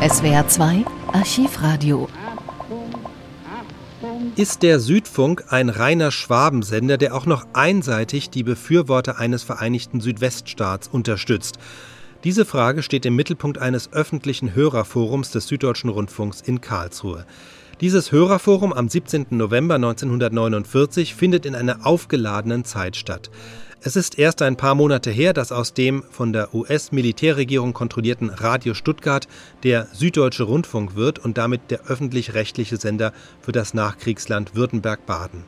SWR 2 Archivradio. Ist der Südfunk ein reiner Schwabensender, der auch noch einseitig die Befürworter eines vereinigten Südweststaats unterstützt? Diese Frage steht im Mittelpunkt eines öffentlichen Hörerforums des Süddeutschen Rundfunks in Karlsruhe. Dieses Hörerforum am 17. November 1949 findet in einer aufgeladenen Zeit statt. Es ist erst ein paar Monate her, dass aus dem von der US-Militärregierung kontrollierten Radio Stuttgart der Süddeutsche Rundfunk wird und damit der öffentlich-rechtliche Sender für das Nachkriegsland Württemberg-Baden.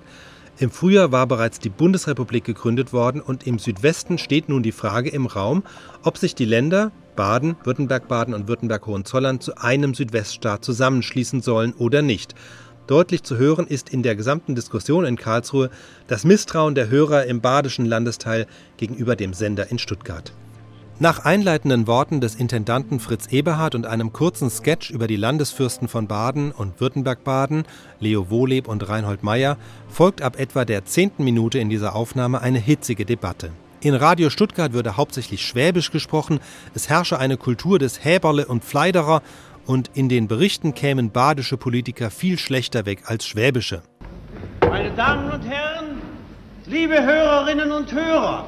Im Frühjahr war bereits die Bundesrepublik gegründet worden und im Südwesten steht nun die Frage im Raum, ob sich die Länder Baden, Württemberg-Baden und Württemberg-Hohenzollern zu einem Südweststaat zusammenschließen sollen oder nicht. Deutlich zu hören ist in der gesamten Diskussion in Karlsruhe das Misstrauen der Hörer im badischen Landesteil gegenüber dem Sender in Stuttgart. Nach einleitenden Worten des Intendanten Fritz Eberhard und einem kurzen Sketch über die Landesfürsten von Baden und Württemberg-Baden, Leo Wohleb und Reinhold Meyer, folgt ab etwa der zehnten Minute in dieser Aufnahme eine hitzige Debatte. In Radio Stuttgart würde hauptsächlich Schwäbisch gesprochen, es herrsche eine Kultur des Häberle und Fleiderer und in den Berichten kämen badische Politiker viel schlechter weg als schwäbische. Meine Damen und Herren, liebe Hörerinnen und Hörer,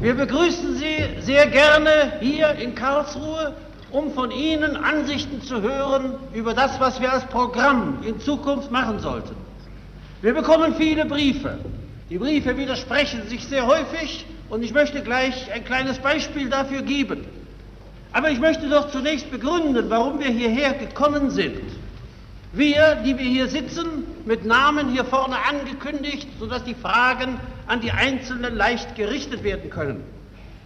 wir begrüßen Sie sehr gerne hier in Karlsruhe, um von Ihnen Ansichten zu hören über das, was wir als Programm in Zukunft machen sollten. Wir bekommen viele Briefe. Die Briefe widersprechen sich sehr häufig und ich möchte gleich ein kleines Beispiel dafür geben. Aber ich möchte doch zunächst begründen, warum wir hierher gekommen sind. Wir, die wir hier sitzen, mit Namen hier vorne angekündigt, sodass die Fragen an die Einzelnen leicht gerichtet werden können.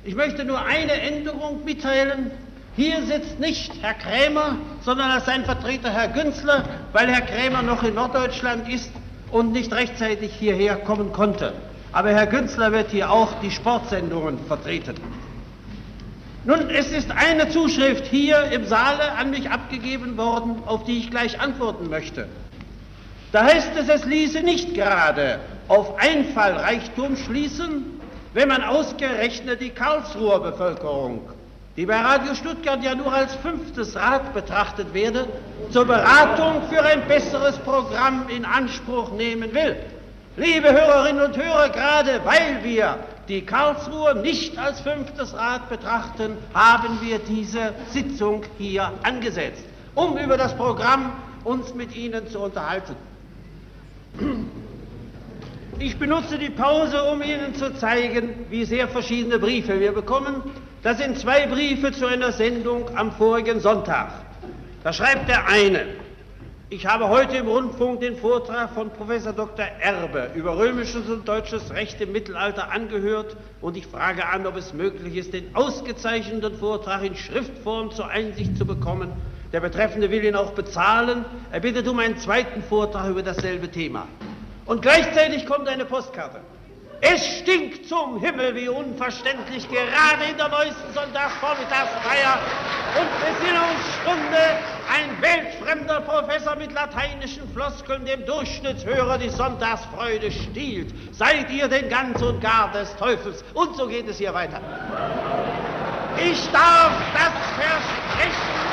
Ich möchte nur eine Änderung mitteilen. Hier sitzt nicht Herr Krämer, sondern als sein Vertreter Herr Günzler, weil Herr Krämer noch in Norddeutschland ist und nicht rechtzeitig hierher kommen konnte. Aber Herr Günzler wird hier auch die Sportsendungen vertreten. Nun, es ist eine Zuschrift hier im Saale an mich abgegeben worden, auf die ich gleich antworten möchte. Da heißt es, es ließe nicht gerade auf Einfallreichtum schließen, wenn man ausgerechnet die Karlsruher Bevölkerung, die bei Radio Stuttgart ja nur als fünftes Rad betrachtet werde, zur Beratung für ein besseres Programm in Anspruch nehmen will. Liebe Hörerinnen und Hörer, gerade weil wir die Karlsruhe nicht als fünftes Rad betrachten, haben wir diese Sitzung hier angesetzt, um über das Programm uns mit Ihnen zu unterhalten. Ich benutze die Pause, um Ihnen zu zeigen, wie sehr verschiedene Briefe wir bekommen. Das sind zwei Briefe zu einer Sendung am vorigen Sonntag. Da schreibt der eine, ich habe heute im Rundfunk den Vortrag von Professor Dr. Erbe über römisches und deutsches Recht im Mittelalter angehört und ich frage an, ob es möglich ist, den ausgezeichneten Vortrag in Schriftform zur Einsicht zu bekommen. Der Betreffende will ihn auch bezahlen. Er bittet um einen zweiten Vortrag über dasselbe Thema. Und gleichzeitig kommt eine Postkarte. Es stinkt zum Himmel, wie unverständlich, gerade in der neuesten Sonntagsvormittagsfeier und Besinnungsstunde ein weltfremder Professor mit lateinischen Floskeln dem Durchschnittshörer die Sonntagsfreude stiehlt. Seid ihr denn ganz und gar des Teufels? Und so geht es hier weiter. Ich darf das versprechen,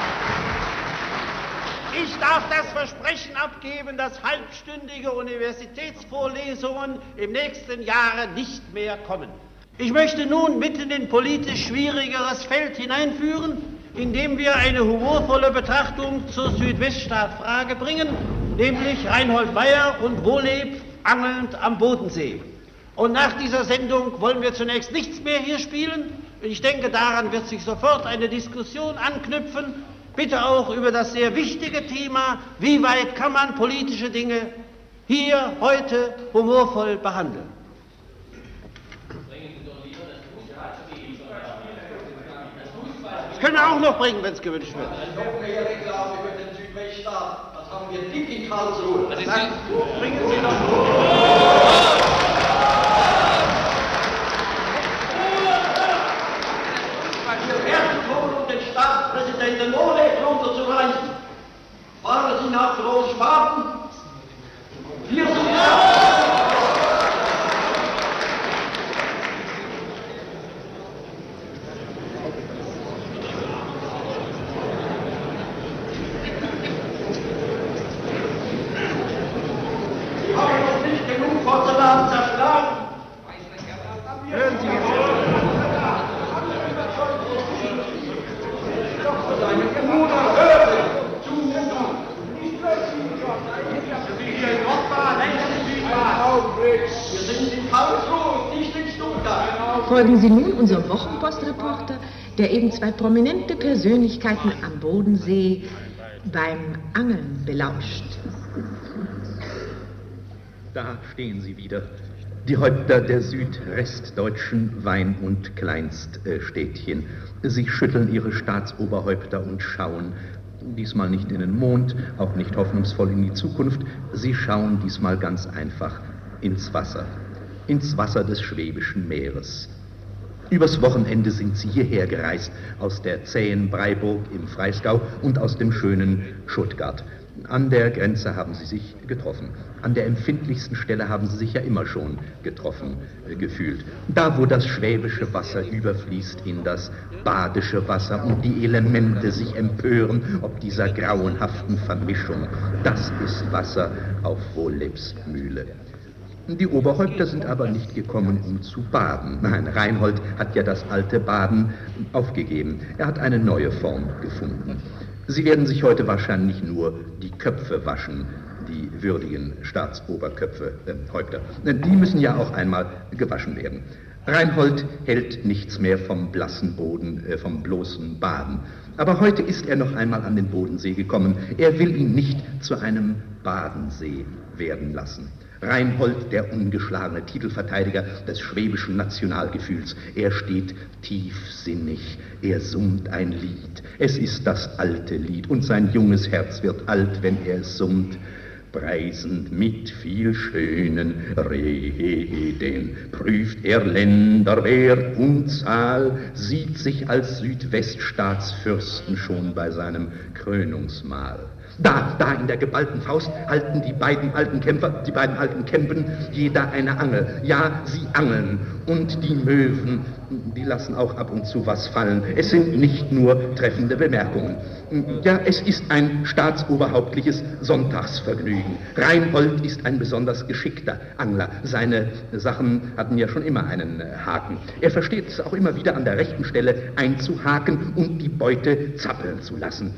ich darf das Versprechen abgeben, dass halbstündige Universitätsvorlesungen im nächsten Jahre nicht mehr kommen. Ich möchte nun mitten in politisch schwierigeres Feld hineinführen, indem wir eine humorvolle Betrachtung zur Südweststaatfrage bringen, nämlich Reinhold Meyer und Wohleb angelnd am Bodensee. Und nach dieser Sendung wollen wir zunächst nichts mehr hier spielen. Ich denke, daran wird sich sofort eine Diskussion anknüpfen bitte auch über das sehr wichtige Thema, wie weit kann man politische Dinge hier heute humorvoll behandeln. Das können wir auch noch bringen, wenn es gewünscht wird. Das haben wir dick in Karlsruhe. Bringen Sie noch. Runterzureißen. Fahren Sie nach Großspaten. Wir sind Folgen Sie nun unserem Wochenpostreporter, zwei prominente Persönlichkeiten am Bodensee beim Angeln belauscht. Da stehen sie wieder, die Häupter der südrestdeutschen Wein- und Kleinststädtchen. Sie schütteln ihre Staatsoberhäupter und schauen, diesmal nicht in den Mond, auch nicht hoffnungsvoll in die Zukunft, sie schauen diesmal ganz einfach ins Wasser, ins Wasser des Schwäbischen Meeres. Übers Wochenende sind sie hierher gereist, aus der zähen Breiburg im Freisgau und aus dem schönen Schuttgart. An der Grenze haben sie sich getroffen. An der empfindlichsten Stelle haben sie sich ja immer schon getroffen äh, gefühlt. Da, wo das schwäbische Wasser überfließt in das badische Wasser und die Elemente sich empören ob dieser grauenhaften Vermischung. Das ist Wasser auf Wohlebs Mühle. Die Oberhäupter sind aber nicht gekommen, um zu baden. Nein, Reinhold hat ja das alte Baden aufgegeben. Er hat eine neue Form gefunden. Sie werden sich heute wahrscheinlich nur die Köpfe waschen, die würdigen Staatsoberköpfe, äh, Häupter. Die müssen ja auch einmal gewaschen werden. Reinhold hält nichts mehr vom blassen Boden, äh, vom bloßen Baden. Aber heute ist er noch einmal an den Bodensee gekommen. Er will ihn nicht zu einem Badensee werden lassen. Reinhold, der ungeschlagene Titelverteidiger des schwäbischen Nationalgefühls. Er steht tiefsinnig, er summt ein Lied. Es ist das alte Lied und sein junges Herz wird alt, wenn er es summt. Preisend mit viel schönen Reden prüft er Länderwert und Zahl, sieht sich als Südweststaatsfürsten schon bei seinem Krönungsmahl. Da, da in der geballten Faust halten die beiden alten Kämpfer, die beiden alten Kämpen, jeder eine Angel. Ja, sie angeln. Und die Möwen, die lassen auch ab und zu was fallen. Es sind nicht nur treffende Bemerkungen. Ja, es ist ein staatsoberhauptliches Sonntagsvergnügen. Reinhold ist ein besonders geschickter Angler. Seine Sachen hatten ja schon immer einen Haken. Er versteht es auch immer wieder an der rechten Stelle einzuhaken und die Beute zappeln zu lassen.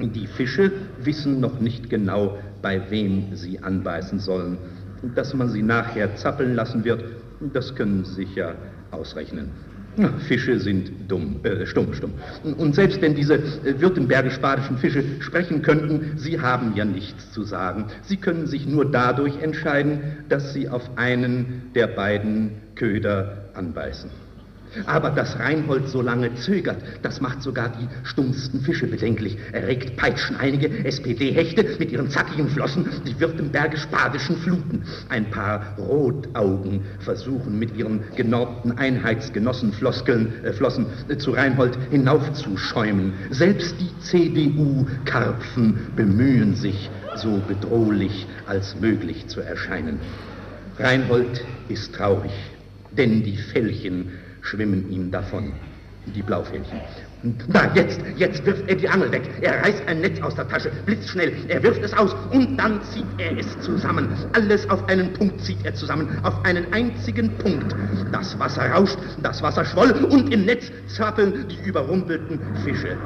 Die Fische wissen noch nicht genau, bei wem sie anbeißen sollen. Dass man sie nachher zappeln lassen wird, das können Sie sich ja ausrechnen. Fische sind dumm, äh, stumm, stumm. Und selbst wenn diese äh, württembergisch-badischen Fische sprechen könnten, sie haben ja nichts zu sagen. Sie können sich nur dadurch entscheiden, dass sie auf einen der beiden Köder anbeißen. Aber dass Reinhold so lange zögert, das macht sogar die stummsten Fische bedenklich. Erregt peitschen einige SPD-Hechte mit ihren zackigen Flossen die württembergisch-badischen Fluten. Ein paar Rotaugen versuchen mit ihren genorbten Einheitsgenossenfloskeln äh, Flossen äh, zu Reinhold hinaufzuschäumen. Selbst die CDU-Karpfen bemühen sich, so bedrohlich als möglich zu erscheinen. Reinhold ist traurig, denn die Fellchen schwimmen ihm davon, die Blaufähnchen. Da, jetzt, jetzt wirft er die Angel weg. Er reißt ein Netz aus der Tasche, blitzschnell. Er wirft es aus und dann zieht er es zusammen. Alles auf einen Punkt zieht er zusammen, auf einen einzigen Punkt. Das Wasser rauscht, das Wasser schwoll und im Netz zappeln die überrumpelten Fische.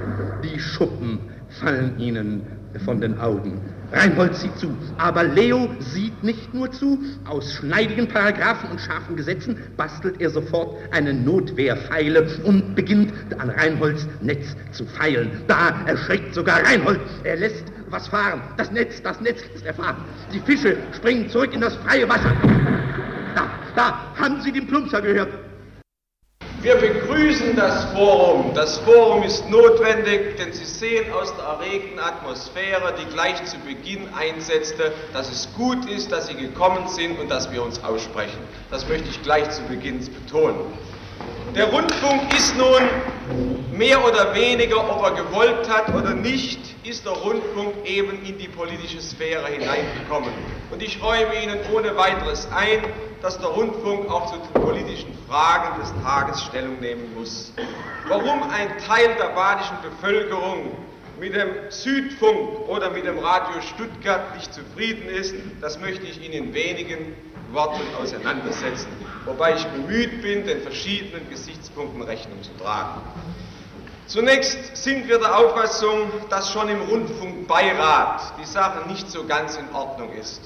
Die Schuppen fallen ihnen von den Augen. Reinhold sieht zu, aber Leo sieht nicht nur zu. Aus schneidigen Paragraphen und scharfen Gesetzen bastelt er sofort eine Notwehrpfeile und beginnt an Reinholds Netz zu feilen. Da erschreckt sogar Reinhold. Er lässt was fahren. Das Netz, das Netz lässt er fahren. Die Fische springen zurück in das freie Wasser. Da, da, haben Sie den Plumpser gehört? Wir begrüßen das Forum. Das Forum ist notwendig, denn Sie sehen aus der erregten Atmosphäre, die gleich zu Beginn einsetzte, dass es gut ist, dass Sie gekommen sind und dass wir uns aussprechen. Das möchte ich gleich zu Beginn betonen. Der Rundfunk ist nun mehr oder weniger, ob er gewollt hat oder nicht, ist der Rundfunk eben in die politische Sphäre hineingekommen. Und ich räume Ihnen ohne weiteres ein, dass der Rundfunk auch zu den politischen Fragen des Tages Stellung nehmen muss. Warum ein Teil der badischen Bevölkerung mit dem Südfunk oder mit dem Radio Stuttgart nicht zufrieden ist, das möchte ich Ihnen in wenigen Worten auseinandersetzen, wobei ich bemüht bin, den verschiedenen Gesichtspunkten Rechnung zu tragen. Zunächst sind wir der Auffassung, dass schon im Rundfunkbeirat die Sache nicht so ganz in Ordnung ist.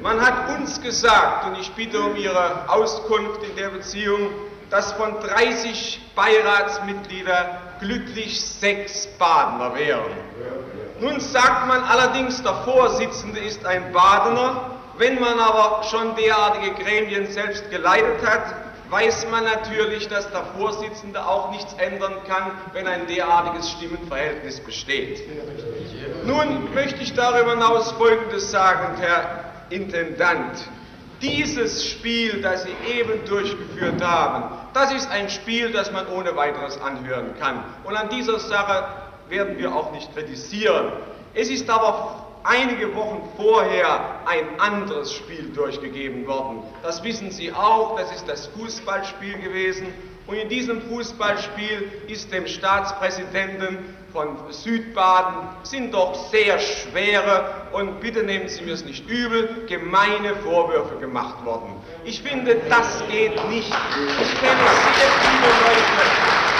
Man hat uns gesagt, und ich bitte um Ihre Auskunft in der Beziehung, dass von 30 Beiratsmitgliedern glücklich sechs Badener wären. Nun sagt man allerdings, der Vorsitzende ist ein Badener. Wenn man aber schon derartige Gremien selbst geleitet hat, weiß man natürlich, dass der Vorsitzende auch nichts ändern kann, wenn ein derartiges Stimmenverhältnis besteht. Nun möchte ich darüber hinaus Folgendes sagen, Herr Intendant. Dieses Spiel, das Sie eben durchgeführt haben, das ist ein Spiel, das man ohne weiteres anhören kann. Und an dieser Sache werden wir auch nicht kritisieren. Es ist aber einige Wochen vorher ein anderes Spiel durchgegeben worden. Das wissen Sie auch, das ist das Fußballspiel gewesen. Und in diesem Fußballspiel ist dem Staatspräsidenten von Südbaden sind doch sehr schwere und bitte nehmen Sie mir es nicht übel, gemeine Vorwürfe gemacht worden. Ich finde, das geht nicht. Ich kenne sehr viele Leute,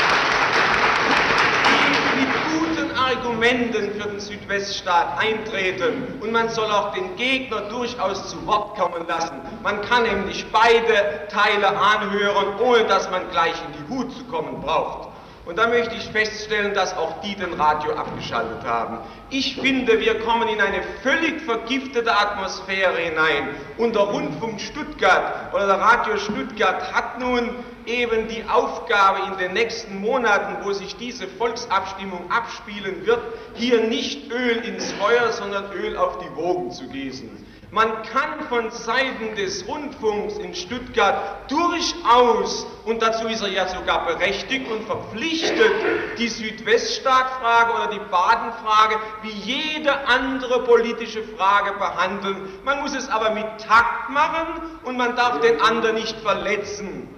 Argumenten für den Südweststaat eintreten und man soll auch den Gegner durchaus zu Wort kommen lassen. Man kann nämlich beide Teile anhören, ohne dass man gleich in die Hut zu kommen braucht. Und da möchte ich feststellen, dass auch die den Radio abgeschaltet haben. Ich finde, wir kommen in eine völlig vergiftete Atmosphäre hinein. Und der Rundfunk Stuttgart oder der Radio Stuttgart hat nun eben die Aufgabe in den nächsten Monaten, wo sich diese Volksabstimmung abspielen wird, hier nicht Öl ins Feuer, sondern Öl auf die Wogen zu gießen. Man kann von Seiten des Rundfunks in Stuttgart durchaus, und dazu ist er ja sogar berechtigt und verpflichtet, die Südweststaatfrage oder die Badenfrage wie jede andere politische Frage behandeln. Man muss es aber mit Takt machen und man darf den anderen nicht verletzen.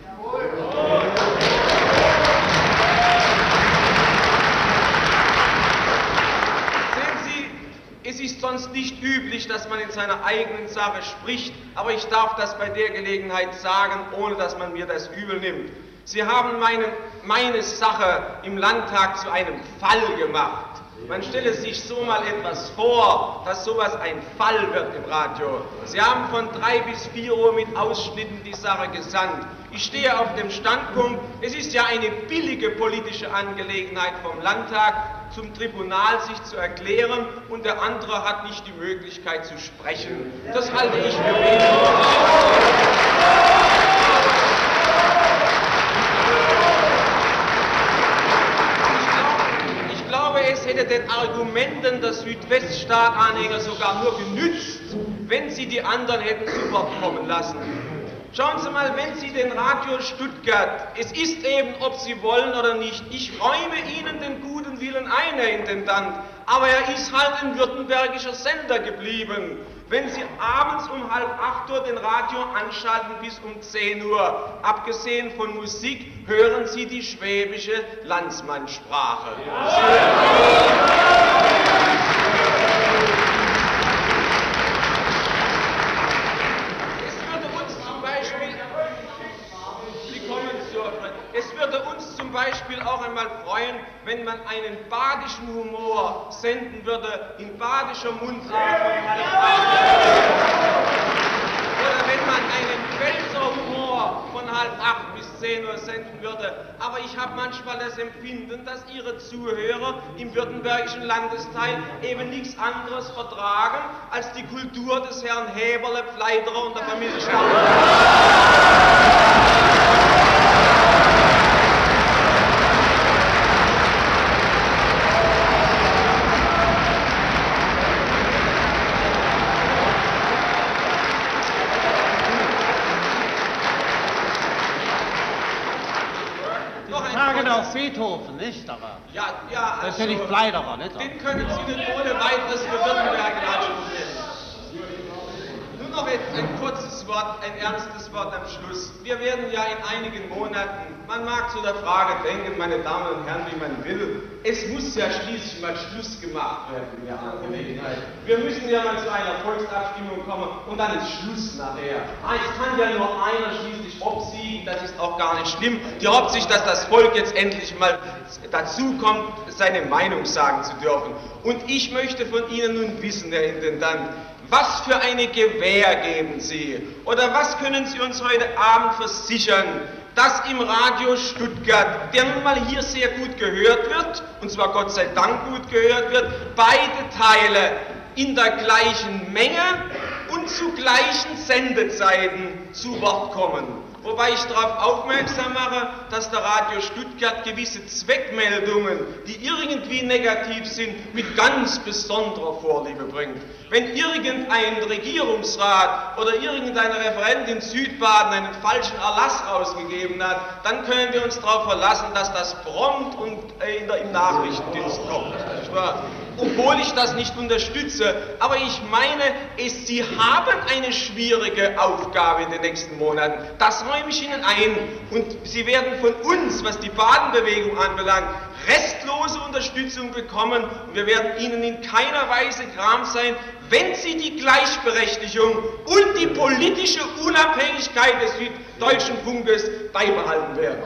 Es ist sonst nicht üblich, dass man in seiner eigenen Sache spricht, aber ich darf das bei der Gelegenheit sagen, ohne dass man mir das übel nimmt. Sie haben meine, meine Sache im Landtag zu einem Fall gemacht. Man stelle sich so mal etwas vor, dass sowas ein Fall wird im Radio. Sie haben von drei bis vier Uhr mit Ausschnitten die Sache gesandt. Ich stehe auf dem Standpunkt, es ist ja eine billige politische Angelegenheit vom Landtag, zum Tribunal sich zu erklären und der andere hat nicht die Möglichkeit zu sprechen. Das halte ich für wenig. Hätte den Argumenten der Südweststaat-Anhänger sogar nur genützt, wenn sie die anderen hätten zu Wort kommen lassen. Schauen Sie mal, wenn Sie den Radio Stuttgart, es ist eben, ob Sie wollen oder nicht, ich räume Ihnen den guten Willen ein, Herr Intendant, aber er ist halt ein württembergischer Sender geblieben. Wenn Sie abends um halb acht Uhr den Radio anschalten bis um 10 Uhr, abgesehen von Musik, hören Sie die schwäbische Landsmannsprache. Es würde uns zum Beispiel, Sie kommen zur, es würde uns zum Beispiel auch einmal freuen, wenn man einen badischen Humor senden würde, in badischer Mundart Oder wenn man einen Pfälzer Humor von halb acht bis zehn Uhr senden würde. Aber ich habe manchmal das Empfinden, dass Ihre Zuhörer im württembergischen Landesteil eben nichts anderes vertragen als die Kultur des Herrn Heberle, Pfleiderer und der Familie Stauder. Nicht? Aber ja, ja. Das ist ja nicht also, Pleiderer, nicht? Den können Sie nicht ohne weiteres für Württemberg nachstudieren. Nur noch ein kurzes Wort, ein ernstes Wort am Schluss. Wir werden ja in einigen Monaten, man mag zu der Frage denken, meine Damen und Herren, wie man will, es muss ja schließlich mal Schluss gemacht werden in der Angelegenheit. Wir müssen ja mal zu einer Volksabstimmung kommen und dann ist Schluss nachher. Ah, es kann ja nur einer schließlich obsiegen, das ist auch gar nicht schlimm. Die hofft sich, dass das Volk jetzt endlich mal dazu kommt, seine Meinung sagen zu dürfen. Und ich möchte von Ihnen nun wissen, Herr Intendant, was für eine Gewähr geben Sie oder was können Sie uns heute Abend versichern, dass im Radio Stuttgart, der nun mal hier sehr gut gehört wird, und zwar Gott sei Dank gut gehört wird, beide Teile in der gleichen Menge und zu gleichen Sendezeiten zu Wort kommen. Wobei ich darauf aufmerksam mache, dass der Radio Stuttgart gewisse Zweckmeldungen, die irgendwie negativ sind, mit ganz besonderer Vorliebe bringt. Wenn irgendein Regierungsrat oder irgendein Referent in Südbaden einen falschen Erlass ausgegeben hat, dann können wir uns darauf verlassen, dass das prompt und äh, im Nachrichtendienst kommt. Obwohl ich das nicht unterstütze, aber ich meine, es, Sie haben eine schwierige Aufgabe in den nächsten Monaten. Das räume ich Ihnen ein. Und Sie werden von uns, was die Badenbewegung anbelangt, restlose Unterstützung bekommen. Und wir werden Ihnen in keiner Weise gram sein, wenn Sie die Gleichberechtigung und die politische Unabhängigkeit des Süddeutschen Funkes beibehalten werden.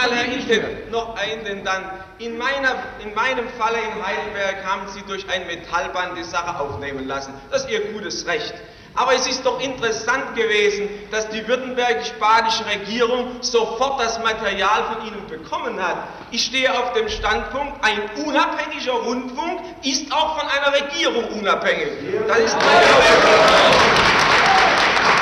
Herr Ilchen, noch ein, denn dann in, meiner, in meinem Falle in Heidelberg haben Sie durch ein Metallband die Sache aufnehmen lassen. Das ist Ihr gutes Recht. Aber es ist doch interessant gewesen, dass die württembergisch-badische Regierung sofort das Material von Ihnen bekommen hat. Ich stehe auf dem Standpunkt, ein unabhängiger Rundfunk ist auch von einer Regierung unabhängig. Das ist meine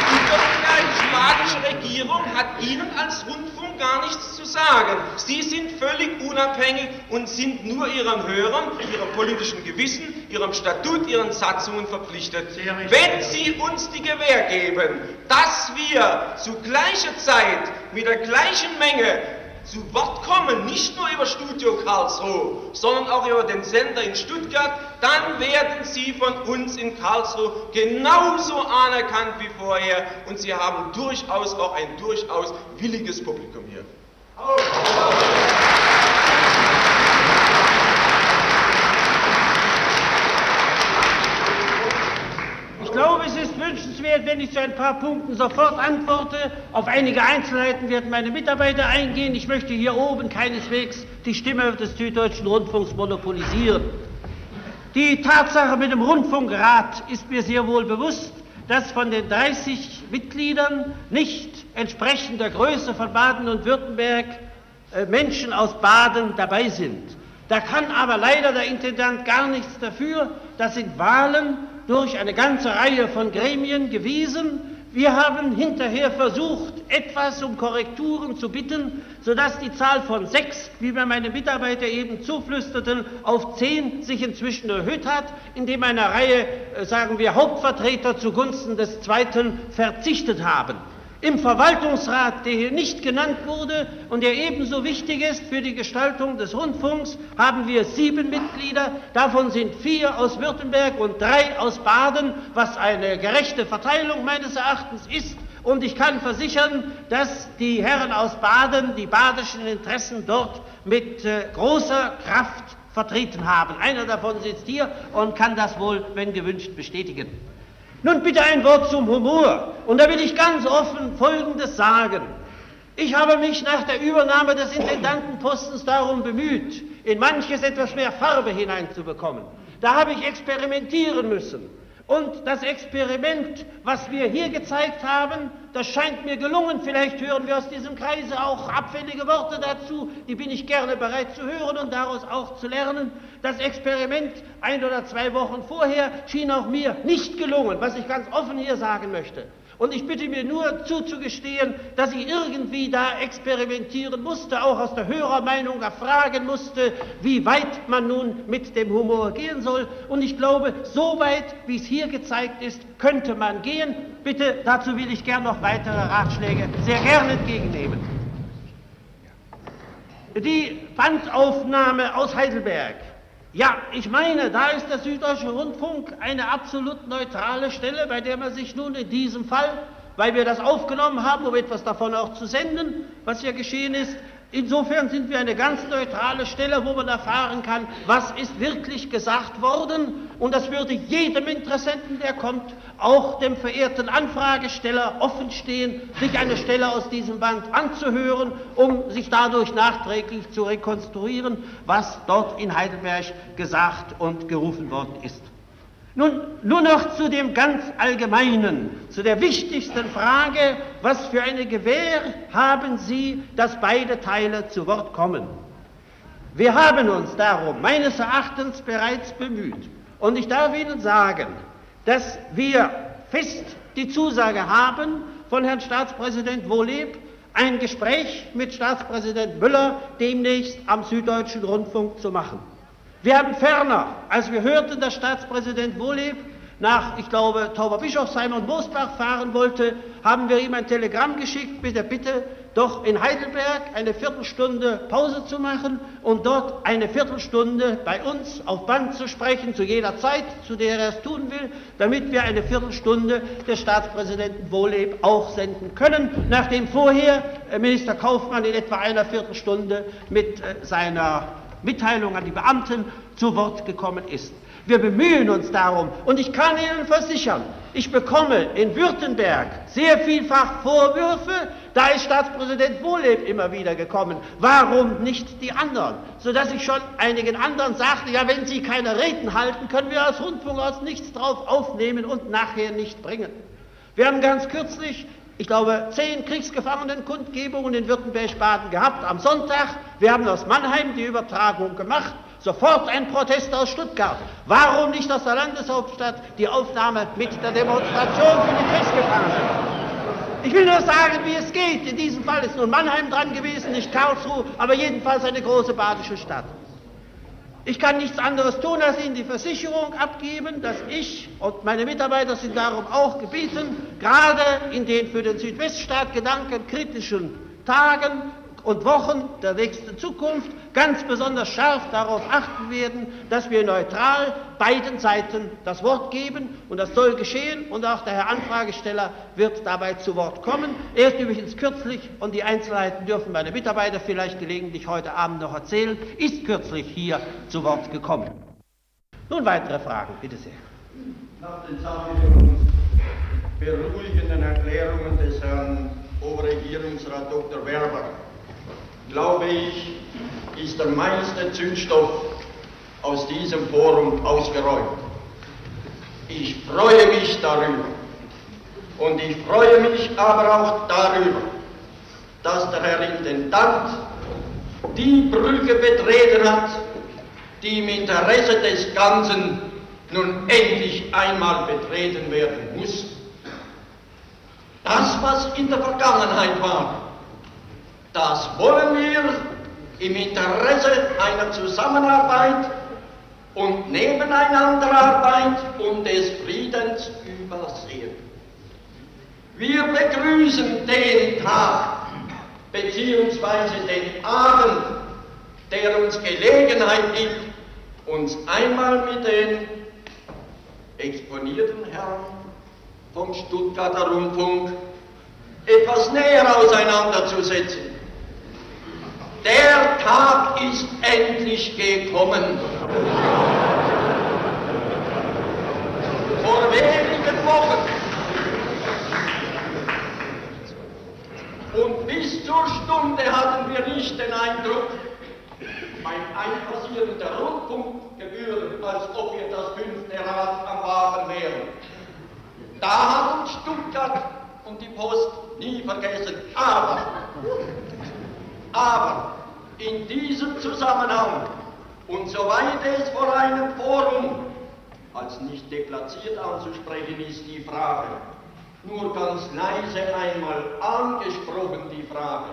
Die württembergisch-badische Regierung hat Ihnen als Rundfunk gar nichts zu sagen. Sie sind völlig unabhängig und sind nur Ihren Hörern, Ihrem politischen Gewissen, Ihrem Statut, Ihren Satzungen verpflichtet. Wenn Sie uns die Gewähr geben, dass wir zu gleicher Zeit mit der gleichen Menge zu Wort kommen, nicht nur über Studio Karlsruhe, sondern auch über den Sender in Stuttgart, dann werden Sie von uns in Karlsruhe genauso anerkannt wie vorher und Sie haben durchaus auch ein durchaus williges Publikum hier. Ich glaube, wünschenswert, wenn ich zu ein paar Punkten sofort antworte. Auf einige Einzelheiten werden meine Mitarbeiter eingehen. Ich möchte hier oben keineswegs die Stimme des Süddeutschen Rundfunks monopolisieren. Die Tatsache mit dem Rundfunkrat ist mir sehr wohl bewusst, dass von den 30 Mitgliedern nicht entsprechend der Größe von Baden und Württemberg äh, Menschen aus Baden dabei sind. Da kann aber leider der Intendant gar nichts dafür. Das sind Wahlen durch eine ganze Reihe von Gremien gewesen. Wir haben hinterher versucht, etwas um Korrekturen zu bitten, sodass die Zahl von sechs, wie mir meine Mitarbeiter eben zuflüsterten, auf zehn sich inzwischen erhöht hat, indem eine Reihe, äh, sagen wir, Hauptvertreter zugunsten des zweiten verzichtet haben. Im Verwaltungsrat, der hier nicht genannt wurde und der ebenso wichtig ist für die Gestaltung des Rundfunks, haben wir sieben Mitglieder. Davon sind vier aus Württemberg und drei aus Baden, was eine gerechte Verteilung meines Erachtens ist. Und ich kann versichern, dass die Herren aus Baden die badischen Interessen dort mit äh, großer Kraft vertreten haben. Einer davon sitzt hier und kann das wohl, wenn gewünscht, bestätigen. Nun bitte ein Wort zum Humor. Und da will ich ganz offen Folgendes sagen. Ich habe mich nach der Übernahme des Intendantenpostens darum bemüht, in manches etwas mehr Farbe hineinzubekommen. Da habe ich experimentieren müssen. Und das Experiment, was wir hier gezeigt haben, das scheint mir gelungen. Vielleicht hören wir aus diesem Kreise auch abfällige Worte dazu. Die bin ich gerne bereit zu hören und daraus auch zu lernen. Das Experiment ein oder zwei Wochen vorher schien auch mir nicht gelungen, was ich ganz offen hier sagen möchte. Und ich bitte mir nur zuzugestehen, dass ich irgendwie da experimentieren musste, auch aus der Hörermeinung erfragen musste, wie weit man nun mit dem Humor gehen soll. Und ich glaube, so weit, wie es hier gezeigt ist, könnte man gehen. Bitte, dazu will ich gern noch weitere Ratschläge sehr gerne entgegennehmen. Die Bandaufnahme aus Heidelberg ja, ich meine, da ist der Süddeutsche Rundfunk eine absolut neutrale Stelle, bei der man sich nun in diesem Fall, weil wir das aufgenommen haben, um etwas davon auch zu senden, was ja geschehen ist, Insofern sind wir eine ganz neutrale Stelle, wo man erfahren kann, was ist wirklich gesagt worden. Und das würde jedem Interessenten, der kommt, auch dem verehrten Anfragesteller offenstehen, sich eine Stelle aus diesem Band anzuhören, um sich dadurch nachträglich zu rekonstruieren, was dort in Heidelberg gesagt und gerufen worden ist. Nun, nur noch zu dem ganz Allgemeinen, zu der wichtigsten Frage, was für eine Gewähr haben Sie, dass beide Teile zu Wort kommen? Wir haben uns darum meines Erachtens bereits bemüht. Und ich darf Ihnen sagen, dass wir fest die Zusage haben von Herrn Staatspräsident Wohleb, ein Gespräch mit Staatspräsident Müller demnächst am Süddeutschen Rundfunk zu machen. Wir haben ferner, als wir hörten, dass Staatspräsident Wohleb nach, ich glaube, Tauberbischofsheim und Moosbach fahren wollte, haben wir ihm ein Telegramm geschickt mit der Bitte, doch in Heidelberg eine Viertelstunde Pause zu machen und dort eine Viertelstunde bei uns auf Band zu sprechen, zu jeder Zeit, zu der er es tun will, damit wir eine Viertelstunde des Staatspräsidenten Wohleb auch senden können, nachdem vorher äh, Minister Kaufmann in etwa einer Viertelstunde mit äh, seiner Mitteilung an die Beamten zu Wort gekommen ist. Wir bemühen uns darum und ich kann Ihnen versichern, ich bekomme in Württemberg sehr vielfach Vorwürfe, da ist Staatspräsident Wohleb immer wieder gekommen, warum nicht die anderen? Sodass ich schon einigen anderen sagte, ja wenn Sie keine Reden halten, können wir als Rundfunk aus nichts drauf aufnehmen und nachher nicht bringen. Wir haben ganz kürzlich ich glaube, zehn Kriegsgefangenenkundgebungen in Württemberg-Baden gehabt am Sonntag. Wir haben aus Mannheim die Übertragung gemacht. Sofort ein Protest aus Stuttgart. Warum nicht aus der Landeshauptstadt die Aufnahme mit der Demonstration für die Kriegsgefangenen? Ich will nur sagen, wie es geht. In diesem Fall ist nun Mannheim dran gewesen, nicht Karlsruhe, aber jedenfalls eine große badische Stadt. Ich kann nichts anderes tun, als Ihnen die Versicherung abgeben, dass ich und meine Mitarbeiter sind darum auch gebeten, gerade in den für den Südweststaat Gedanken kritischen Tagen und Wochen der nächsten Zukunft ganz besonders scharf darauf achten werden, dass wir neutral beiden Seiten das Wort geben und das soll geschehen und auch der Herr Anfragesteller wird dabei zu Wort kommen. Er ist übrigens kürzlich, und die Einzelheiten dürfen meine Mitarbeiter vielleicht gelegentlich heute Abend noch erzählen, ist kürzlich hier zu Wort gekommen. Nun weitere Fragen, bitte sehr. Nach den sachlichen beruhigenden Erklärungen des Herrn Oberregierungsrat Dr. Werber glaube ich, ist der meiste Zündstoff aus diesem Forum ausgeräumt. Ich freue mich darüber. Und ich freue mich aber auch darüber, dass der Herr Intendant die Brücke betreten hat, die im Interesse des Ganzen nun endlich einmal betreten werden muss. Das, was in der Vergangenheit war, das wollen wir im Interesse einer Zusammenarbeit und Nebeneinanderarbeit und des Friedens übersehen. Wir begrüßen den Tag beziehungsweise den Abend, der uns Gelegenheit gibt, uns einmal mit den exponierten Herren vom Stuttgarter Rundfunk etwas näher auseinanderzusetzen. Der Tag ist endlich gekommen. Vor wenigen Wochen. Und bis zur Stunde hatten wir nicht den Eindruck, beim Einpassieren der Rundfunkgebühren, als ob wir das fünfte Rad am Wagen wären. Da hat uns Stuttgart und die Post nie vergessen. Aber, aber in diesem Zusammenhang und soweit es vor einem Forum als nicht deplatziert anzusprechen ist, die Frage, nur ganz leise einmal angesprochen die Frage,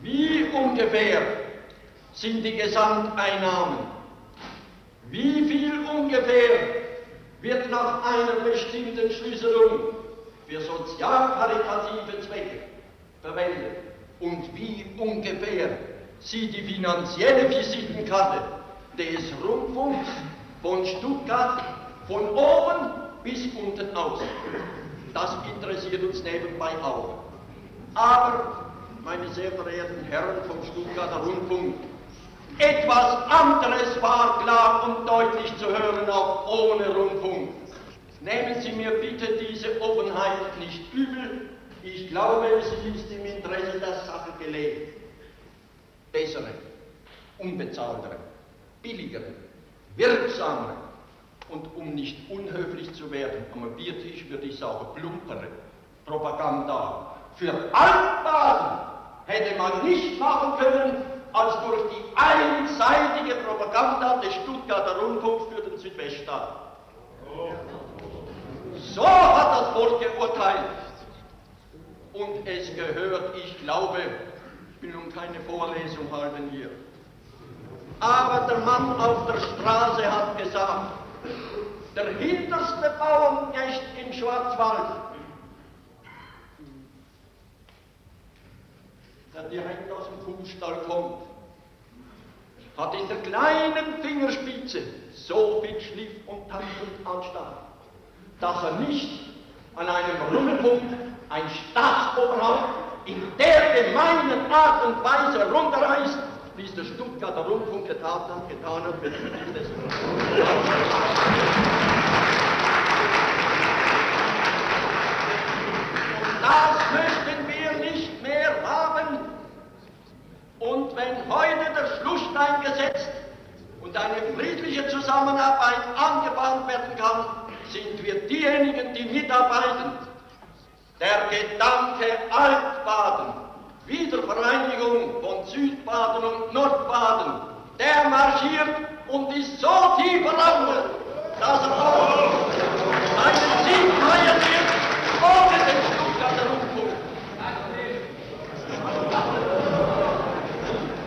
wie ungefähr sind die Gesamteinnahmen, wie viel ungefähr wird nach einer bestimmten Schlüsselung für sozial-karitative Zwecke verwendet? Und wie ungefähr sieht die finanzielle Visitenkarte des Rundfunks von Stuttgart von oben bis unten aus. Das interessiert uns nebenbei auch. Aber meine sehr verehrten Herren vom Stuttgarter Rundfunk, etwas anderes war klar und deutlich zu hören, auch ohne Rundfunk. Nehmen Sie mir bitte diese Offenheit nicht übel. Ich glaube, es ist im Interesse der Sache gelegen. Bessere, unbezahltere, billigere, wirksamere und um nicht unhöflich zu werden, am Biertisch würde ich sagen, plumpere Propaganda für Altbaden hätte man nicht machen können, als durch die einseitige Propaganda des Stuttgarter Rundfunks für den Südweststaat. So hat das Volk geurteilt. Und es gehört, ich glaube, will nun keine Vorlesung halten hier, aber der Mann auf der Straße hat gesagt, der hinterste Bauernknecht im Schwarzwald, der direkt aus dem Kuhstall kommt, hat in der kleinen Fingerspitze so viel Schliff und tanzend anstand, dass er nicht an einem Rundfunk ein Staatsoberhaupt in der gemeinen Art und Weise runterreißt, wie es der Stuttgarter Rundfunk getan hat, getan hat bezüglich des Das möchten wir nicht mehr haben. Und wenn heute der Schlussstein gesetzt und eine friedliche Zusammenarbeit angebahnt werden kann, sind wir diejenigen, die mitarbeiten. Der Gedanke Altbaden Wiedervereinigung von Südbaden und Nordbaden, der marschiert und ist so tief verankert, dass er auch einen Sieg feiern wird, ohne den Stuttgarter Rundfunk.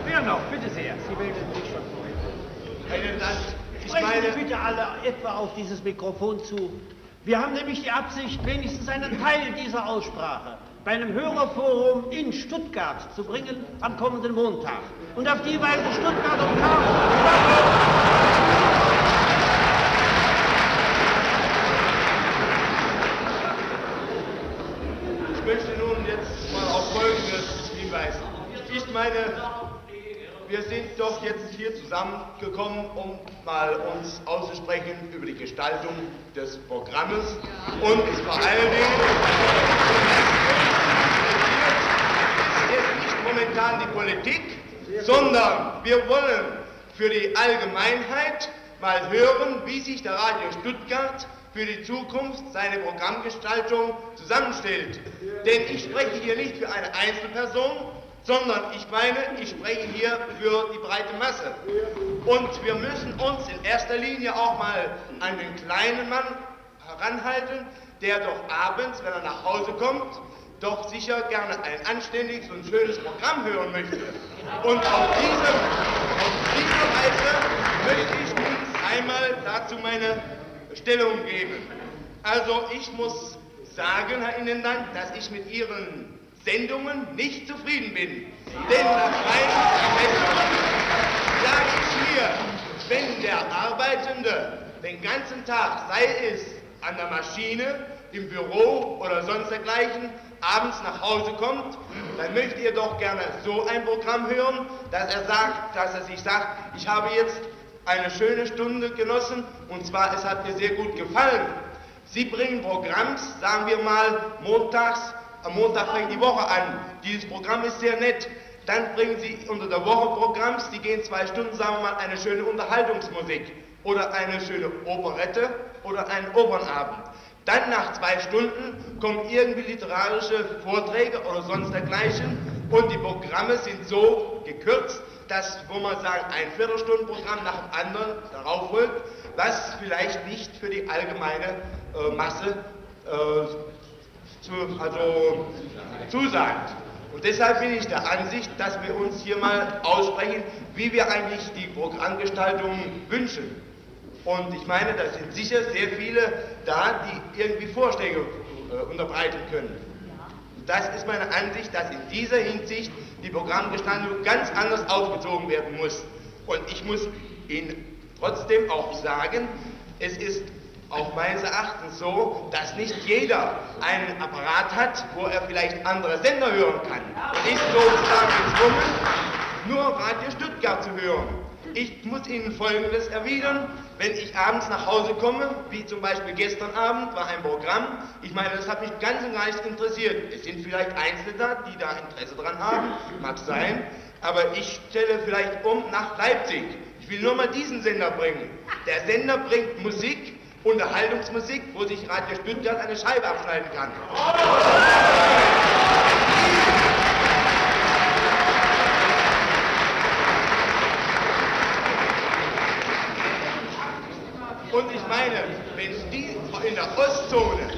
Wer noch? Bitte sehr, Sie melden sich schon vorher. Sprechen Sie bitte alle etwa auf dieses Mikrofon zu. Wir haben nämlich die Absicht, wenigstens einen Teil dieser Aussprache bei einem Hörerforum in Stuttgart zu bringen am kommenden Montag. Und auf die Weise Stuttgart und Karlsruhe. Ich möchte nun jetzt mal auf Folgendes hinweisen. Ich meine, wir sind doch jetzt hier zusammengekommen, um mal uns auszusprechen über die Gestaltung des Programmes und vor allen Dingen ist jetzt nicht momentan die Politik, sondern wir wollen für die Allgemeinheit mal hören, wie sich der Radio Stuttgart für die Zukunft seine Programmgestaltung zusammenstellt. Denn ich spreche hier nicht für eine Einzelperson, sondern ich meine, ich spreche hier für die breite Masse. Und wir müssen uns in erster Linie auch mal an den kleinen Mann heranhalten, der doch abends, wenn er nach Hause kommt, doch sicher gerne ein anständiges und schönes Programm hören möchte. Und auf diese, auf diese Weise möchte ich nun einmal dazu meine Stellung geben. Also ich muss sagen, Herr Innenland, dass ich mit Ihren Sendungen nicht zufrieden bin. Denn nach meinen Ermessungen sage ich mir, wenn der Arbeitende den ganzen Tag, sei es an der Maschine, im Büro oder sonst dergleichen, abends nach Hause kommt, dann möchte er doch gerne so ein Programm hören, dass er sagt, dass er sich sagt, ich habe jetzt eine schöne Stunde genossen und zwar es hat mir sehr gut gefallen. Sie bringen Programms, sagen wir mal, montags am Montag fängt die Woche an. Dieses Programm ist sehr nett. Dann bringen Sie unter der Woche Programms, die gehen zwei Stunden, sagen wir mal, eine schöne Unterhaltungsmusik oder eine schöne Operette oder einen Opernabend. Dann nach zwei Stunden kommen irgendwie literarische Vorträge oder sonst dergleichen und die Programme sind so gekürzt, dass, wo man sagt, ein Viertelstundenprogramm nach dem anderen darauf folgt, was vielleicht nicht für die allgemeine äh, Masse äh, zu, also zusagt. Und deshalb bin ich der Ansicht, dass wir uns hier mal aussprechen, wie wir eigentlich die Programmgestaltung wünschen. Und ich meine, da sind sicher sehr viele da, die irgendwie Vorschläge äh, unterbreiten können. Das ist meine Ansicht, dass in dieser Hinsicht die Programmgestaltung ganz anders aufgezogen werden muss. Und ich muss Ihnen trotzdem auch sagen, es ist auch meines Erachtens so, dass nicht jeder einen Apparat hat, wo er vielleicht andere Sender hören kann. Und ist sozusagen gezwungen, nur Radio Stuttgart zu hören. Ich muss Ihnen Folgendes erwidern. Wenn ich abends nach Hause komme, wie zum Beispiel gestern Abend war ein Programm, ich meine, das hat mich ganz und gar nicht interessiert. Es sind vielleicht Einzelne da, die da Interesse dran haben, mag sein, aber ich stelle vielleicht um nach Leipzig. Ich will nur mal diesen Sender bringen. Der Sender bringt Musik, Unterhaltungsmusik, wo sich Radio Stuttgart eine Scheibe abschneiden kann. Und ich meine, wenn die in der Ostzone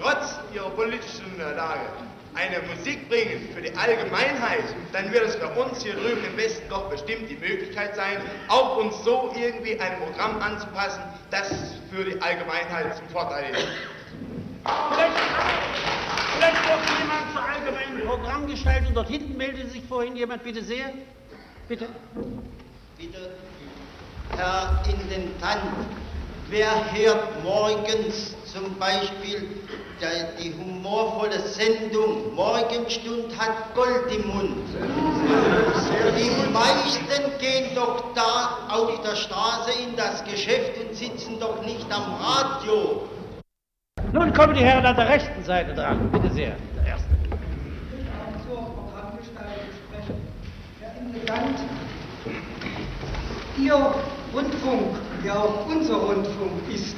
trotz ihrer politischen Lage eine Musik bringen für die Allgemeinheit, dann wird es für uns hier drüben im Westen doch bestimmt die Möglichkeit sein, auch uns so irgendwie ein Programm anzupassen, das für die Allgemeinheit zum Vorteil ist. Vielleicht, vielleicht noch jemand zur allgemeinen Programmgestaltung. Dort hinten meldete sich vorhin jemand, bitte sehr. Bitte. Bitte, Herr Intendant, wer hört morgens zum Beispiel die humorvolle Sendung Morgenstund hat Gold im Mund? Die meisten gehen doch da auf der Straße in das Geschäft und sitzen doch nicht am Radio. Nun kommen die Herren an der rechten Seite dran. Bitte sehr. Der Erste. zur Programmgestaltung sprechen. Herr Intendant, Ihr Rundfunk, der auch unser Rundfunk ist,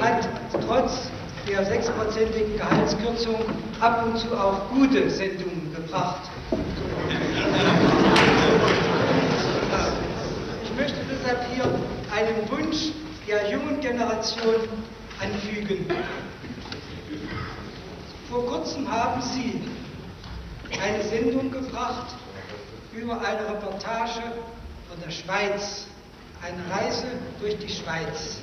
hat trotz der sechsprozentigen Gehaltskürzung ab und zu auch gute Sendungen gebracht. Ich möchte deshalb hier einen Wunsch der jungen Generation anfügen. Vor kurzem haben Sie eine Sendung gebracht über eine Reportage von der Schweiz, eine Reise durch die Schweiz,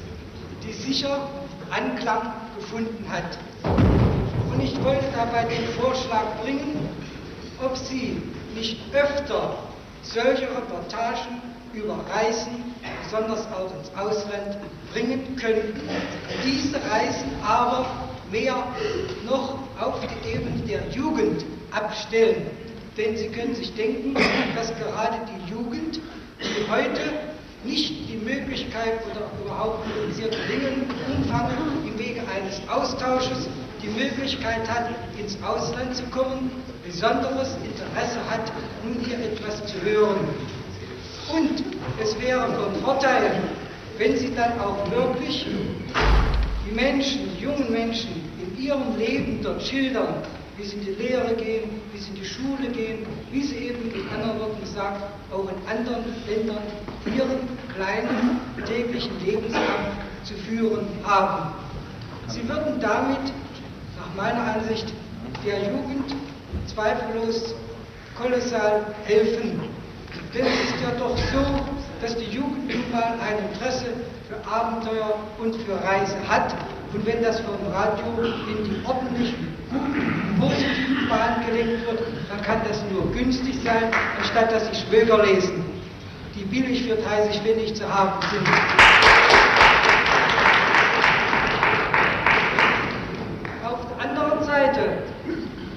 die sicher Anklang gefunden hat. Und ich wollte dabei den Vorschlag bringen, ob Sie nicht öfter solche Reportagen über Reisen, besonders auch ins Ausland, bringen könnten. Diese Reisen aber mehr noch auf die Ebene der Jugend abstellen. Denn Sie können sich denken, dass gerade die Jugend, die heute nicht die Möglichkeit oder überhaupt nur in sehr geringem Umfang im Wege eines Austausches die Möglichkeit hat, ins Ausland zu kommen, besonderes Interesse hat, nun hier etwas zu hören. Und es wäre von Vorteil, wenn Sie dann auch wirklich die Menschen, die jungen Menschen in ihrem Leben dort schildern, wie sie in die Lehre gehen, wie sie in die Schule gehen, wie sie eben in anderen Worten gesagt auch in anderen Ländern ihren kleinen täglichen Lebenskampf zu führen haben. Sie würden damit nach meiner Ansicht der Jugend zweifellos kolossal helfen. Denn es ist ja doch so, dass die Jugend nun mal ein Interesse für Abenteuer und für Reise hat. Und wenn das vom Radio in die ordentlichen, guten, positiven Bahn gelenkt wird, dann kann das nur günstig sein, anstatt dass sie Schwöger lesen, die billig für 30 Pfennig zu haben sind. Auf der anderen Seite